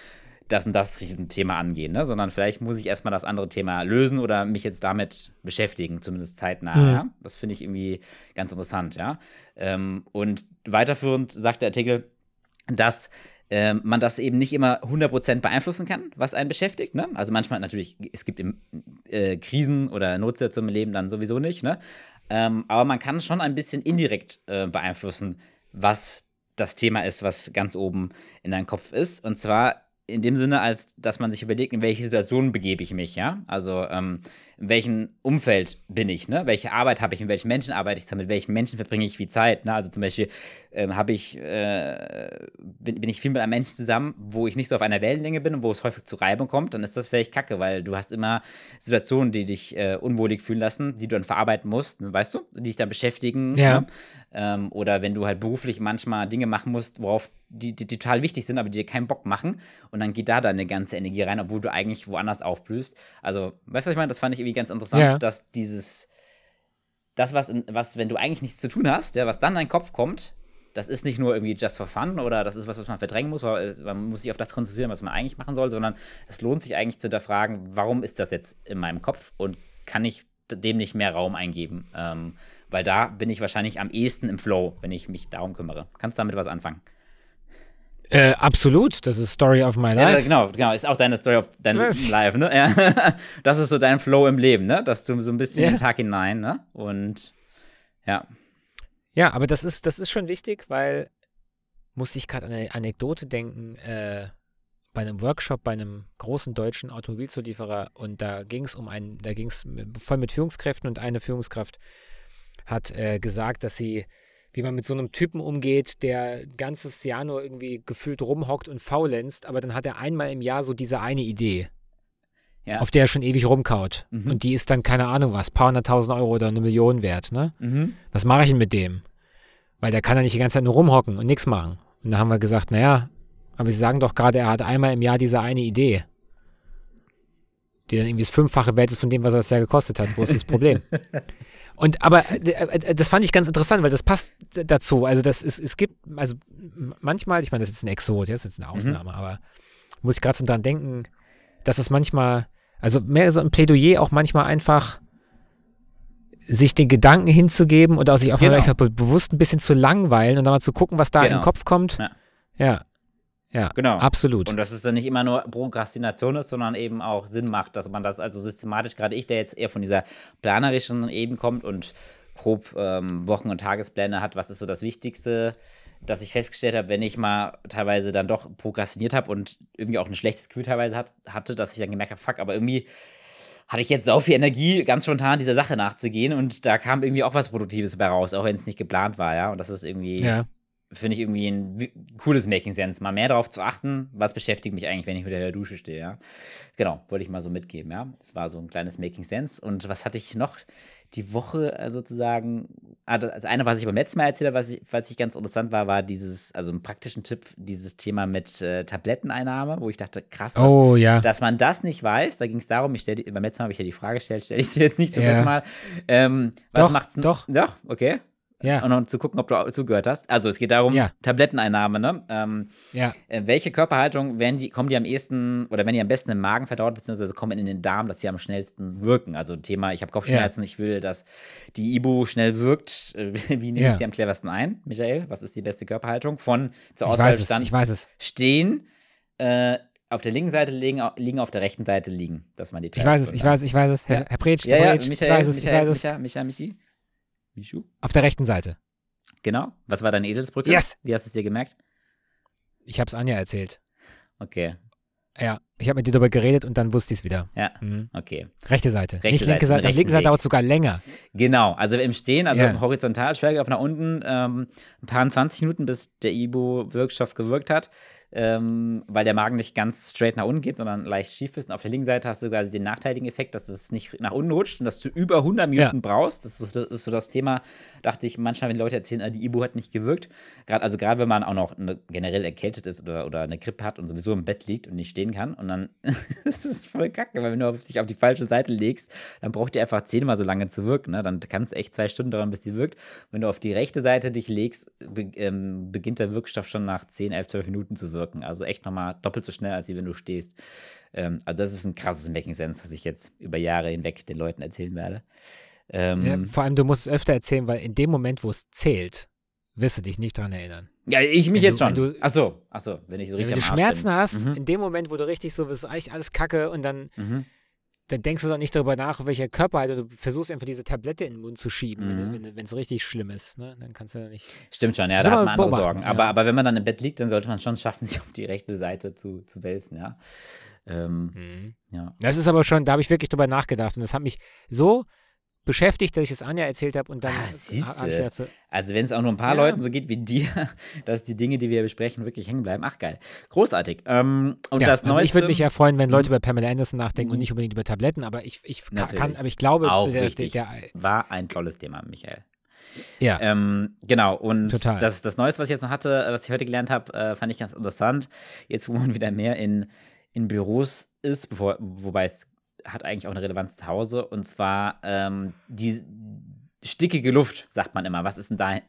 C: das und das Riesenthema angehen, ne? sondern vielleicht muss ich erstmal das andere Thema lösen oder mich jetzt damit beschäftigen, zumindest zeitnah. Mhm. Ja? Das finde ich irgendwie ganz interessant, ja. Ähm, und weiterführend sagt der Artikel, dass ähm, man das eben nicht immer 100% beeinflussen kann, was einen beschäftigt. Ne? Also manchmal natürlich, es gibt im, äh, Krisen oder Notsituationen im Leben dann sowieso nicht. Ne? Ähm, aber man kann schon ein bisschen indirekt äh, beeinflussen, was das Thema ist, was ganz oben in deinem Kopf ist. Und zwar in dem Sinne, als dass man sich überlegt, in welche Situation begebe ich mich, ja? Also ähm, in welchem Umfeld bin ich, ne? Welche Arbeit habe ich, mit welchen Menschen arbeite ich zusammen, mit welchen Menschen verbringe ich viel Zeit, ne? Also zum Beispiel ähm, habe ich, äh, bin, bin ich viel mit einem Menschen zusammen, wo ich nicht so auf einer Wellenlänge bin und wo es häufig zu Reibung kommt, dann ist das vielleicht kacke, weil du hast immer Situationen, die dich äh, unwohlig fühlen lassen, die du dann verarbeiten musst, ne? weißt du, die dich dann beschäftigen.
B: Ja.
C: Ne? Ähm, oder wenn du halt beruflich manchmal Dinge machen musst, worauf die, die, die, total wichtig sind, aber die dir keinen Bock machen. Und dann geht da deine ganze Energie rein, obwohl du eigentlich woanders aufblühst. Also, weißt du, was ich meine? Das fand ich irgendwie ganz interessant, ja. dass dieses, das, was, in, was, wenn du eigentlich nichts zu tun hast, ja, was dann in deinen Kopf kommt, das ist nicht nur irgendwie just for fun oder das ist was, was man verdrängen muss, weil man muss sich auf das konzentrieren, was man eigentlich machen soll, sondern es lohnt sich eigentlich zu hinterfragen, warum ist das jetzt in meinem Kopf und kann ich dem nicht mehr Raum eingeben? Ähm, weil da bin ich wahrscheinlich am ehesten im Flow, wenn ich mich darum kümmere. Kannst du damit was anfangen?
B: Äh, absolut, das ist Story of my life.
C: Ja, genau, genau, ist auch deine Story of dein? Life, ne? Ja. Das ist so dein Flow im Leben, ne? Dass du so ein bisschen yeah. den Tag hinein, ne? Und ja.
B: Ja, aber das ist, das ist schon wichtig, weil muss ich gerade an eine Anekdote denken, äh, bei einem Workshop bei einem großen deutschen Automobilzulieferer und da ging es um einen, da ging es voll mit Führungskräften und eine Führungskraft hat äh, gesagt, dass sie wie man mit so einem Typen umgeht, der ein ganzes Jahr nur irgendwie gefühlt rumhockt und faulenzt, aber dann hat er einmal im Jahr so diese eine Idee, ja. auf der er schon ewig rumkaut. Mhm. Und die ist dann, keine Ahnung was, paar hunderttausend Euro oder eine Million wert, ne? Mhm. Was mache ich denn mit dem? Weil der kann ja nicht die ganze Zeit nur rumhocken und nichts machen. Und da haben wir gesagt, naja, aber Sie sagen doch gerade, er hat einmal im Jahr diese eine Idee. Die dann irgendwie das fünffache wert ist von dem, was er das Jahr gekostet hat. Wo ist das Problem? Und aber äh, äh, das fand ich ganz interessant, weil das passt dazu. Also das ist, es gibt, also manchmal, ich meine, das ist jetzt ein Exot, das ist jetzt eine mhm. Ausnahme, mhm. aber muss ich gerade so dran denken, dass es manchmal, also mehr so ein Plädoyer auch manchmal einfach sich den Gedanken hinzugeben und auch sich auch
C: Genau.
B: vielleicht be- bewusst ein bisschen zu langweilen und dann mal zu gucken, was da in
C: Genau.
B: den Kopf kommt.
C: Ja.
B: Ja. Ja,
C: Genau.
B: absolut.
C: Und dass es dann nicht immer nur Prokrastination ist, sondern eben auch Sinn macht, dass man das also systematisch, gerade ich, der jetzt eher von dieser planerischen Ebene kommt und grob ähm, Wochen- und Tagespläne hat, was ist so das Wichtigste, dass ich festgestellt habe, wenn ich mal teilweise dann doch prokrastiniert habe und irgendwie auch ein schlechtes Gefühl teilweise hat, hatte, dass ich dann gemerkt habe, fuck, aber irgendwie hatte ich jetzt so viel Energie, ganz spontan dieser Sache nachzugehen und da kam irgendwie auch was Produktives bei raus, auch wenn es nicht geplant war, ja. Und das ist irgendwie
B: ja.
C: Finde ich irgendwie ein cooles Making Sense, mal mehr darauf zu achten, was beschäftigt mich eigentlich, wenn ich unter der Dusche stehe, ja. Genau, wollte ich mal so mitgeben, ja. Das war so ein kleines Making Sense. Und was hatte ich noch die Woche äh, sozusagen? Das eine, was ich beim letzten Mal erzählt habe, was ich, was ich ganz interessant war, war dieses, also einen praktischen Tipp, dieses Thema mit äh, Tabletteneinnahme, wo ich dachte, krass, dass,
B: Oh ja.
C: dass man das nicht weiß. Da ging es darum, ich stell, beim letzten Mal habe ich ja die Frage gestellt, stelle ich dir jetzt nicht zum
B: Ja.
C: dritten Mal. Ähm, was
B: Doch,
C: macht's denn-
B: doch.
C: Doch, okay
B: Ja.
C: und um zu gucken, ob du zugehört hast. Also es geht darum,
B: Ja.
C: Tabletteneinnahme, ne? Ähm,
B: Ja.
C: äh, welche Körperhaltung werden die, kommen die am ehesten oder wenn die am besten im Magen verdaut, beziehungsweise kommen in den Darm, dass sie am schnellsten wirken? Also Thema, ich habe Kopfschmerzen, ich will, dass die Ibu schnell wirkt. Äh, Wie nehme
B: Ja.
C: ich sie am cleversten ein, Michael? Was ist die beste Körperhaltung? Von zur
B: Ich
C: Auswahl
B: weiß es.
C: stand
B: Ich weiß es.
C: stehen, äh, auf der linken Seite liegen, liegen, auf der rechten Seite liegen. Das waren die
B: Ich weiß es. Ich weiß es. Ich weiß es. Herr,
C: Ja.
B: Herr Pretsch,
C: Ja,
B: Herr
C: ja, Michael,
B: ich weiß es. Ich
C: Michael,
B: weiß es.
C: Micha, Micha, Michi? Michu?
B: Auf der rechten Seite.
C: Genau. Was war deine Eselsbrücke?
B: Yes.
C: Wie hast du es dir gemerkt?
B: Ich habe es Anja erzählt.
C: Okay.
B: Ja. Ich habe mit dir darüber geredet und dann wusste ich es wieder.
C: Ja,
B: Mhm.
C: okay.
B: Rechte Seite.
C: Rechte
B: Nicht linke
C: Seite,
B: Seite. linke Seite dauert sogar länger.
C: Genau, also im Stehen, also
B: Ja.
C: im Horizontalschwerkraft nach unten, ähm, ein paar 20 Minuten, bis der Ibo-Wirkstoff gewirkt hat, ähm, weil der Magen nicht ganz straight nach unten geht, sondern leicht schief ist. Und auf der linken Seite hast du quasi den nachteiligen Effekt, dass es nicht nach unten rutscht und dass du über 100 Minuten brauchst. Das ist, so- das ist so das Thema, dachte ich manchmal, wenn Leute erzählen, ah, die Ibo hat nicht gewirkt. Grad, also gerade wenn man auch noch eine, generell erkältet ist oder, oder eine Grippe hat und sowieso im Bett liegt und nicht stehen kann. Und dann ist es voll kacke, weil wenn du dich auf die falsche Seite legst, dann braucht die einfach zehnmal so lange zu wirken. Ne? Dann kann es echt zwei Stunden dauern, bis die wirkt. Wenn du auf die rechte Seite dich legst, be ähm, beginnt der Wirkstoff schon nach 10, 11, 12 Minuten zu wirken. Also echt nochmal doppelt so schnell, als wenn du stehst. Ähm, also das ist ein krasses Making Sense, was ich jetzt über Jahre hinweg den Leuten erzählen werde. Ähm,
B: Ja, vor allem, du musst es öfter erzählen, weil in dem Moment, wo es zählt, wirst du dich nicht dran erinnern.
C: ja, ich mich
B: wenn
C: jetzt
B: du-
C: schon.
B: wenn du-
C: ach so, ach so, wenn ich so
B: Wenn
C: richtig
B: du
C: am Arsch
B: Schmerzen
C: bin.
B: hast,
C: Mhm.
B: in dem Moment, wo du richtig so, das ist eigentlich alles Kacke und dann,
C: Mhm.
B: Dann denkst du doch nicht darüber nach, welcher Körperhaltung, du versuchst einfach diese Tablette in den Mund zu schieben,
C: Mhm.
B: wenn es richtig schlimm ist. Ne? Dann kannst du nicht.
C: Stimmt schon, ja, da hat man andere Sorgen.
B: ja.
C: Aber, aber wenn man dann im Bett liegt, dann sollte man es schon schaffen, sich auf die rechte Seite zu, zu wälzen, ja. Ähm, ja.
B: Das ist aber schon, da habe ich wirklich drüber nachgedacht und das hat mich so beschäftigt, dass ich es Anja erzählt habe und dann
C: Ah,
B: habe ich so,
C: Also wenn es auch nur ein paar
B: Ja.
C: Leuten so geht wie dir, dass die Dinge, die wir besprechen, wirklich hängen bleiben. Ach geil. Großartig. Ähm, und
B: ja,
C: das
B: also
C: Neueste.
B: ich würde mich ja freuen, wenn Leute über Pamela Anderson nachdenken und
C: Mhm.
B: nicht unbedingt über Tabletten, aber ich, ich ka- kann, aber ich glaube,
C: Auch
B: der, der,
C: richtig.
B: der,
C: war ein tolles Thema, Michael.
B: ja,
C: Ähm, genau, und
B: Total.
C: Das, das Neueste, was ich jetzt noch hatte, was ich heute gelernt habe, äh, fand ich ganz interessant. Jetzt, wo man wieder mehr in, in Büros ist, bevor, wobei es hat eigentlich auch eine Relevanz zu Hause, und zwar ähm, die stickige Luft, sagt man immer. Was ist denn da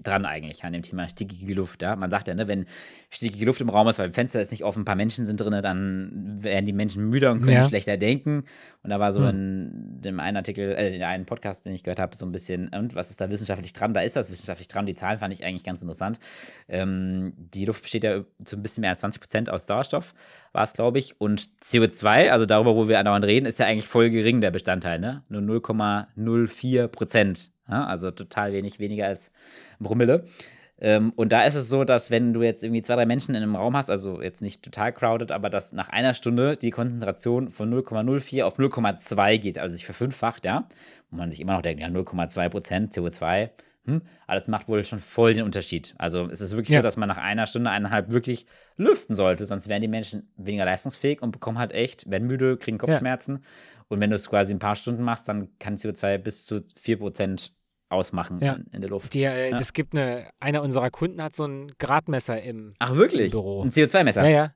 C: dran eigentlich an dem Thema stickige Luft? Ja? Man sagt ja, ne, wenn stickige Luft im Raum ist, weil das Fenster ist nicht offen, ein paar Menschen sind drin, dann werden die Menschen müder und können
B: Ja.
C: schlechter denken. Und da war so
B: Hm.
C: in dem einen Artikel, äh, in einem Podcast, den ich gehört habe, so ein bisschen, und was ist da wissenschaftlich dran? Da ist was wissenschaftlich dran. Die Zahlen fand ich eigentlich ganz interessant. Ähm, die Luft besteht ja zu ein bisschen mehr als 20 Prozent aus Sauerstoff, war es, glaube ich. Und CO2, also darüber, wo wir andauernd reden, ist ja eigentlich voll gering, der Bestandteil, ne? Nur 0,04 Prozent. Ja? Also total wenig, weniger als Promille. Ähm, und da ist es so, dass wenn du jetzt irgendwie zwei, drei Menschen in einem Raum hast, also jetzt nicht total crowded, aber dass nach einer Stunde die Konzentration von 0,04 auf 0,2 geht, also sich verfünffacht, ja, wo man sich immer noch denkt, ja, 0,2 Prozent CO2, hm, aber das macht wohl schon voll den Unterschied. Also es ist wirklich
B: Ja.
C: so, dass man nach einer Stunde, eineinhalb wirklich lüften sollte, sonst wären die Menschen weniger leistungsfähig und bekommen halt echt, werden müde, kriegen Kopfschmerzen. Und wenn du es quasi ein paar Stunden machst, dann kann CO2 bis zu 4 Prozent ausmachen
B: Ja.
C: in, der Luft.
B: die, äh,
C: Ja.
B: es gibt eine, einer unserer Kunden hat so ein Gradmesser im,
C: Ach, wirklich?
B: Im Büro.
C: Ein CO2-Messer?
B: ja,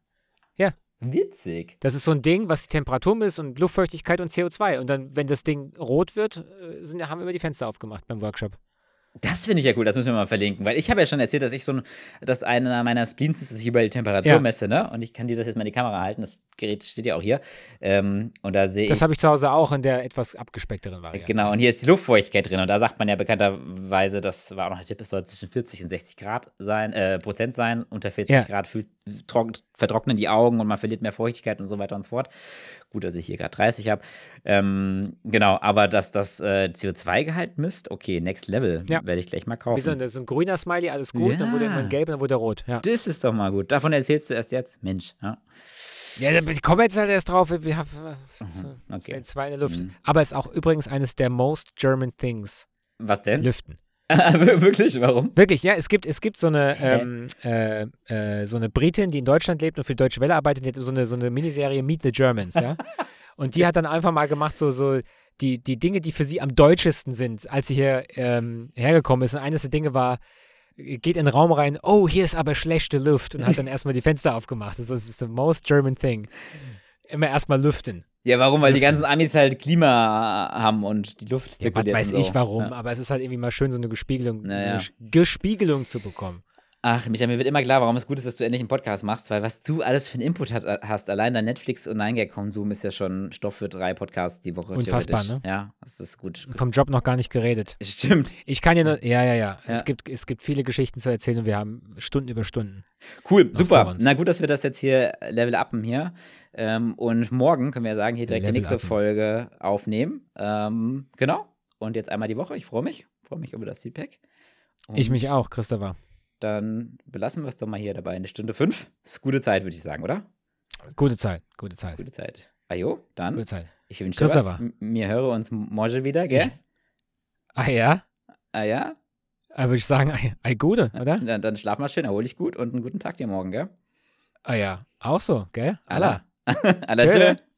B: ja,
C: Witzig.
B: das ist so ein Ding, was die Temperatur misst und Luftfeuchtigkeit und CO2 und dann, wenn das Ding rot wird, äh, sind, haben wir immer die Fenster aufgemacht beim Workshop.
C: Das finde ich ja cool, das müssen wir mal verlinken, weil ich habe ja schon erzählt, dass ich so ein, dass einer meiner Spleens ist, dass ich über die Temperatur
B: Ja.
C: messe, ne? Und ich kann dir das jetzt mal in die Kamera halten, das Gerät steht ja auch hier. Ähm, und da sehe ich.
B: Das habe ich zu Hause auch in der etwas abgespeckteren Variante.
C: Genau, und hier ist die Luftfeuchtigkeit drin. Und da sagt man ja bekannterweise, das war auch noch ein Tipp, es soll zwischen 40 und 60 Grad sein, äh, Prozent sein. Unter 40
B: Ja.
C: Grad fühlt, vertrocknen die Augen und man verliert mehr Feuchtigkeit und so weiter und so fort. Gut, dass ich hier gerade 30 habe. Ähm, genau, aber dass das äh, CO2-Gehalt misst, okay, next level,
B: Ja.
C: werde ich gleich mal kaufen.
B: Wie so ein, so ein grüner Smiley, alles gut, dann wurde
C: Ja.
B: irgendwann gelb, dann wurde er rot. Ja,
C: Das ist doch mal gut. Davon erzählst du erst jetzt. Mensch, ja.
B: ja ich komme jetzt halt erst drauf. Wir haben so,
C: Mhm, okay.
B: zwei in der Luft.
C: Mhm.
B: Aber ist auch übrigens eines der most German things,
C: Was denn?
B: Lüften.
C: Wirklich? Warum?
B: Wirklich, ja, es gibt, es gibt so eine, ähm, äh, äh, so eine Britin, die in Deutschland lebt und für die Deutsche Welle arbeitet, die hat so eine, so eine Miniserie Meet the Germans, ja. Und die hat dann einfach mal gemacht, so, so die, die Dinge, die für sie am deutschesten sind, als sie hier ähm, hergekommen ist. Und eines der Dinge war, geht in den Raum rein, oh, hier ist aber schlechte Luft und hat dann erstmal die Fenster aufgemacht. Das ist, das ist the most German thing. Immer erstmal lüften.
C: Ja, warum? Weil die
B: Lüften.
C: ganzen Amis halt Klima haben und die Luft
B: Ja, was
C: zirkuliert.
B: weiß
C: so.
B: ich warum,
C: Ja.
B: aber es ist halt irgendwie mal schön, so eine Gespiegelung, so
C: Naja.
B: eine Sch- Gespiegelung zu bekommen.
C: Ach, Micha, mir wird immer klar, warum es gut ist, dass du endlich einen Podcast machst, weil was du alles für einen Input hat, hast, allein dein Netflix- und 9-Gag-Konsum ist ja schon Stoff für drei Podcasts die Woche.
B: Unfassbar, ne?
C: Ja, das ist gut.
B: Vom Job noch gar nicht geredet.
C: Stimmt.
B: Ich kann dir nur, ja, ja, ja.
C: Ja.
B: Es, gibt, es gibt viele Geschichten zu erzählen und wir haben Stunden über Stunden.
C: Cool, super. Na gut, dass wir das jetzt hier Level upen hier. Ähm, und morgen können wir ja sagen, hier direkt die
B: Level
C: nächste
B: upen.
C: Folge aufnehmen. Ähm, genau. Und jetzt einmal die Woche. Ich freue mich. Freue mich über das Feedback.
B: Ich
C: Und
B: mich auch, Christopher.
C: Dann belassen wir es doch mal hier dabei. Eine Stunde fünf. Ist gute Zeit, würde ich sagen, oder?
B: Gute Zeit, gute Zeit,
C: Gute Zeit. Ajo, dann.
B: gute Zeit.
C: Ich wünsche dir was.
B: Christopher.
C: M- Wir hören uns morgen wieder, gell?
B: Ah ja?
C: Ah ja?
B: Ah, würde ich sagen, ei gute, oder?
C: Dann, dann schlaf mal schön, erhol dich gut und einen guten Tag dir morgen, gell?
B: Ah ja, auch so, gell? Allah.
C: Allah. Allah,
B: Tschö.
C: tschö.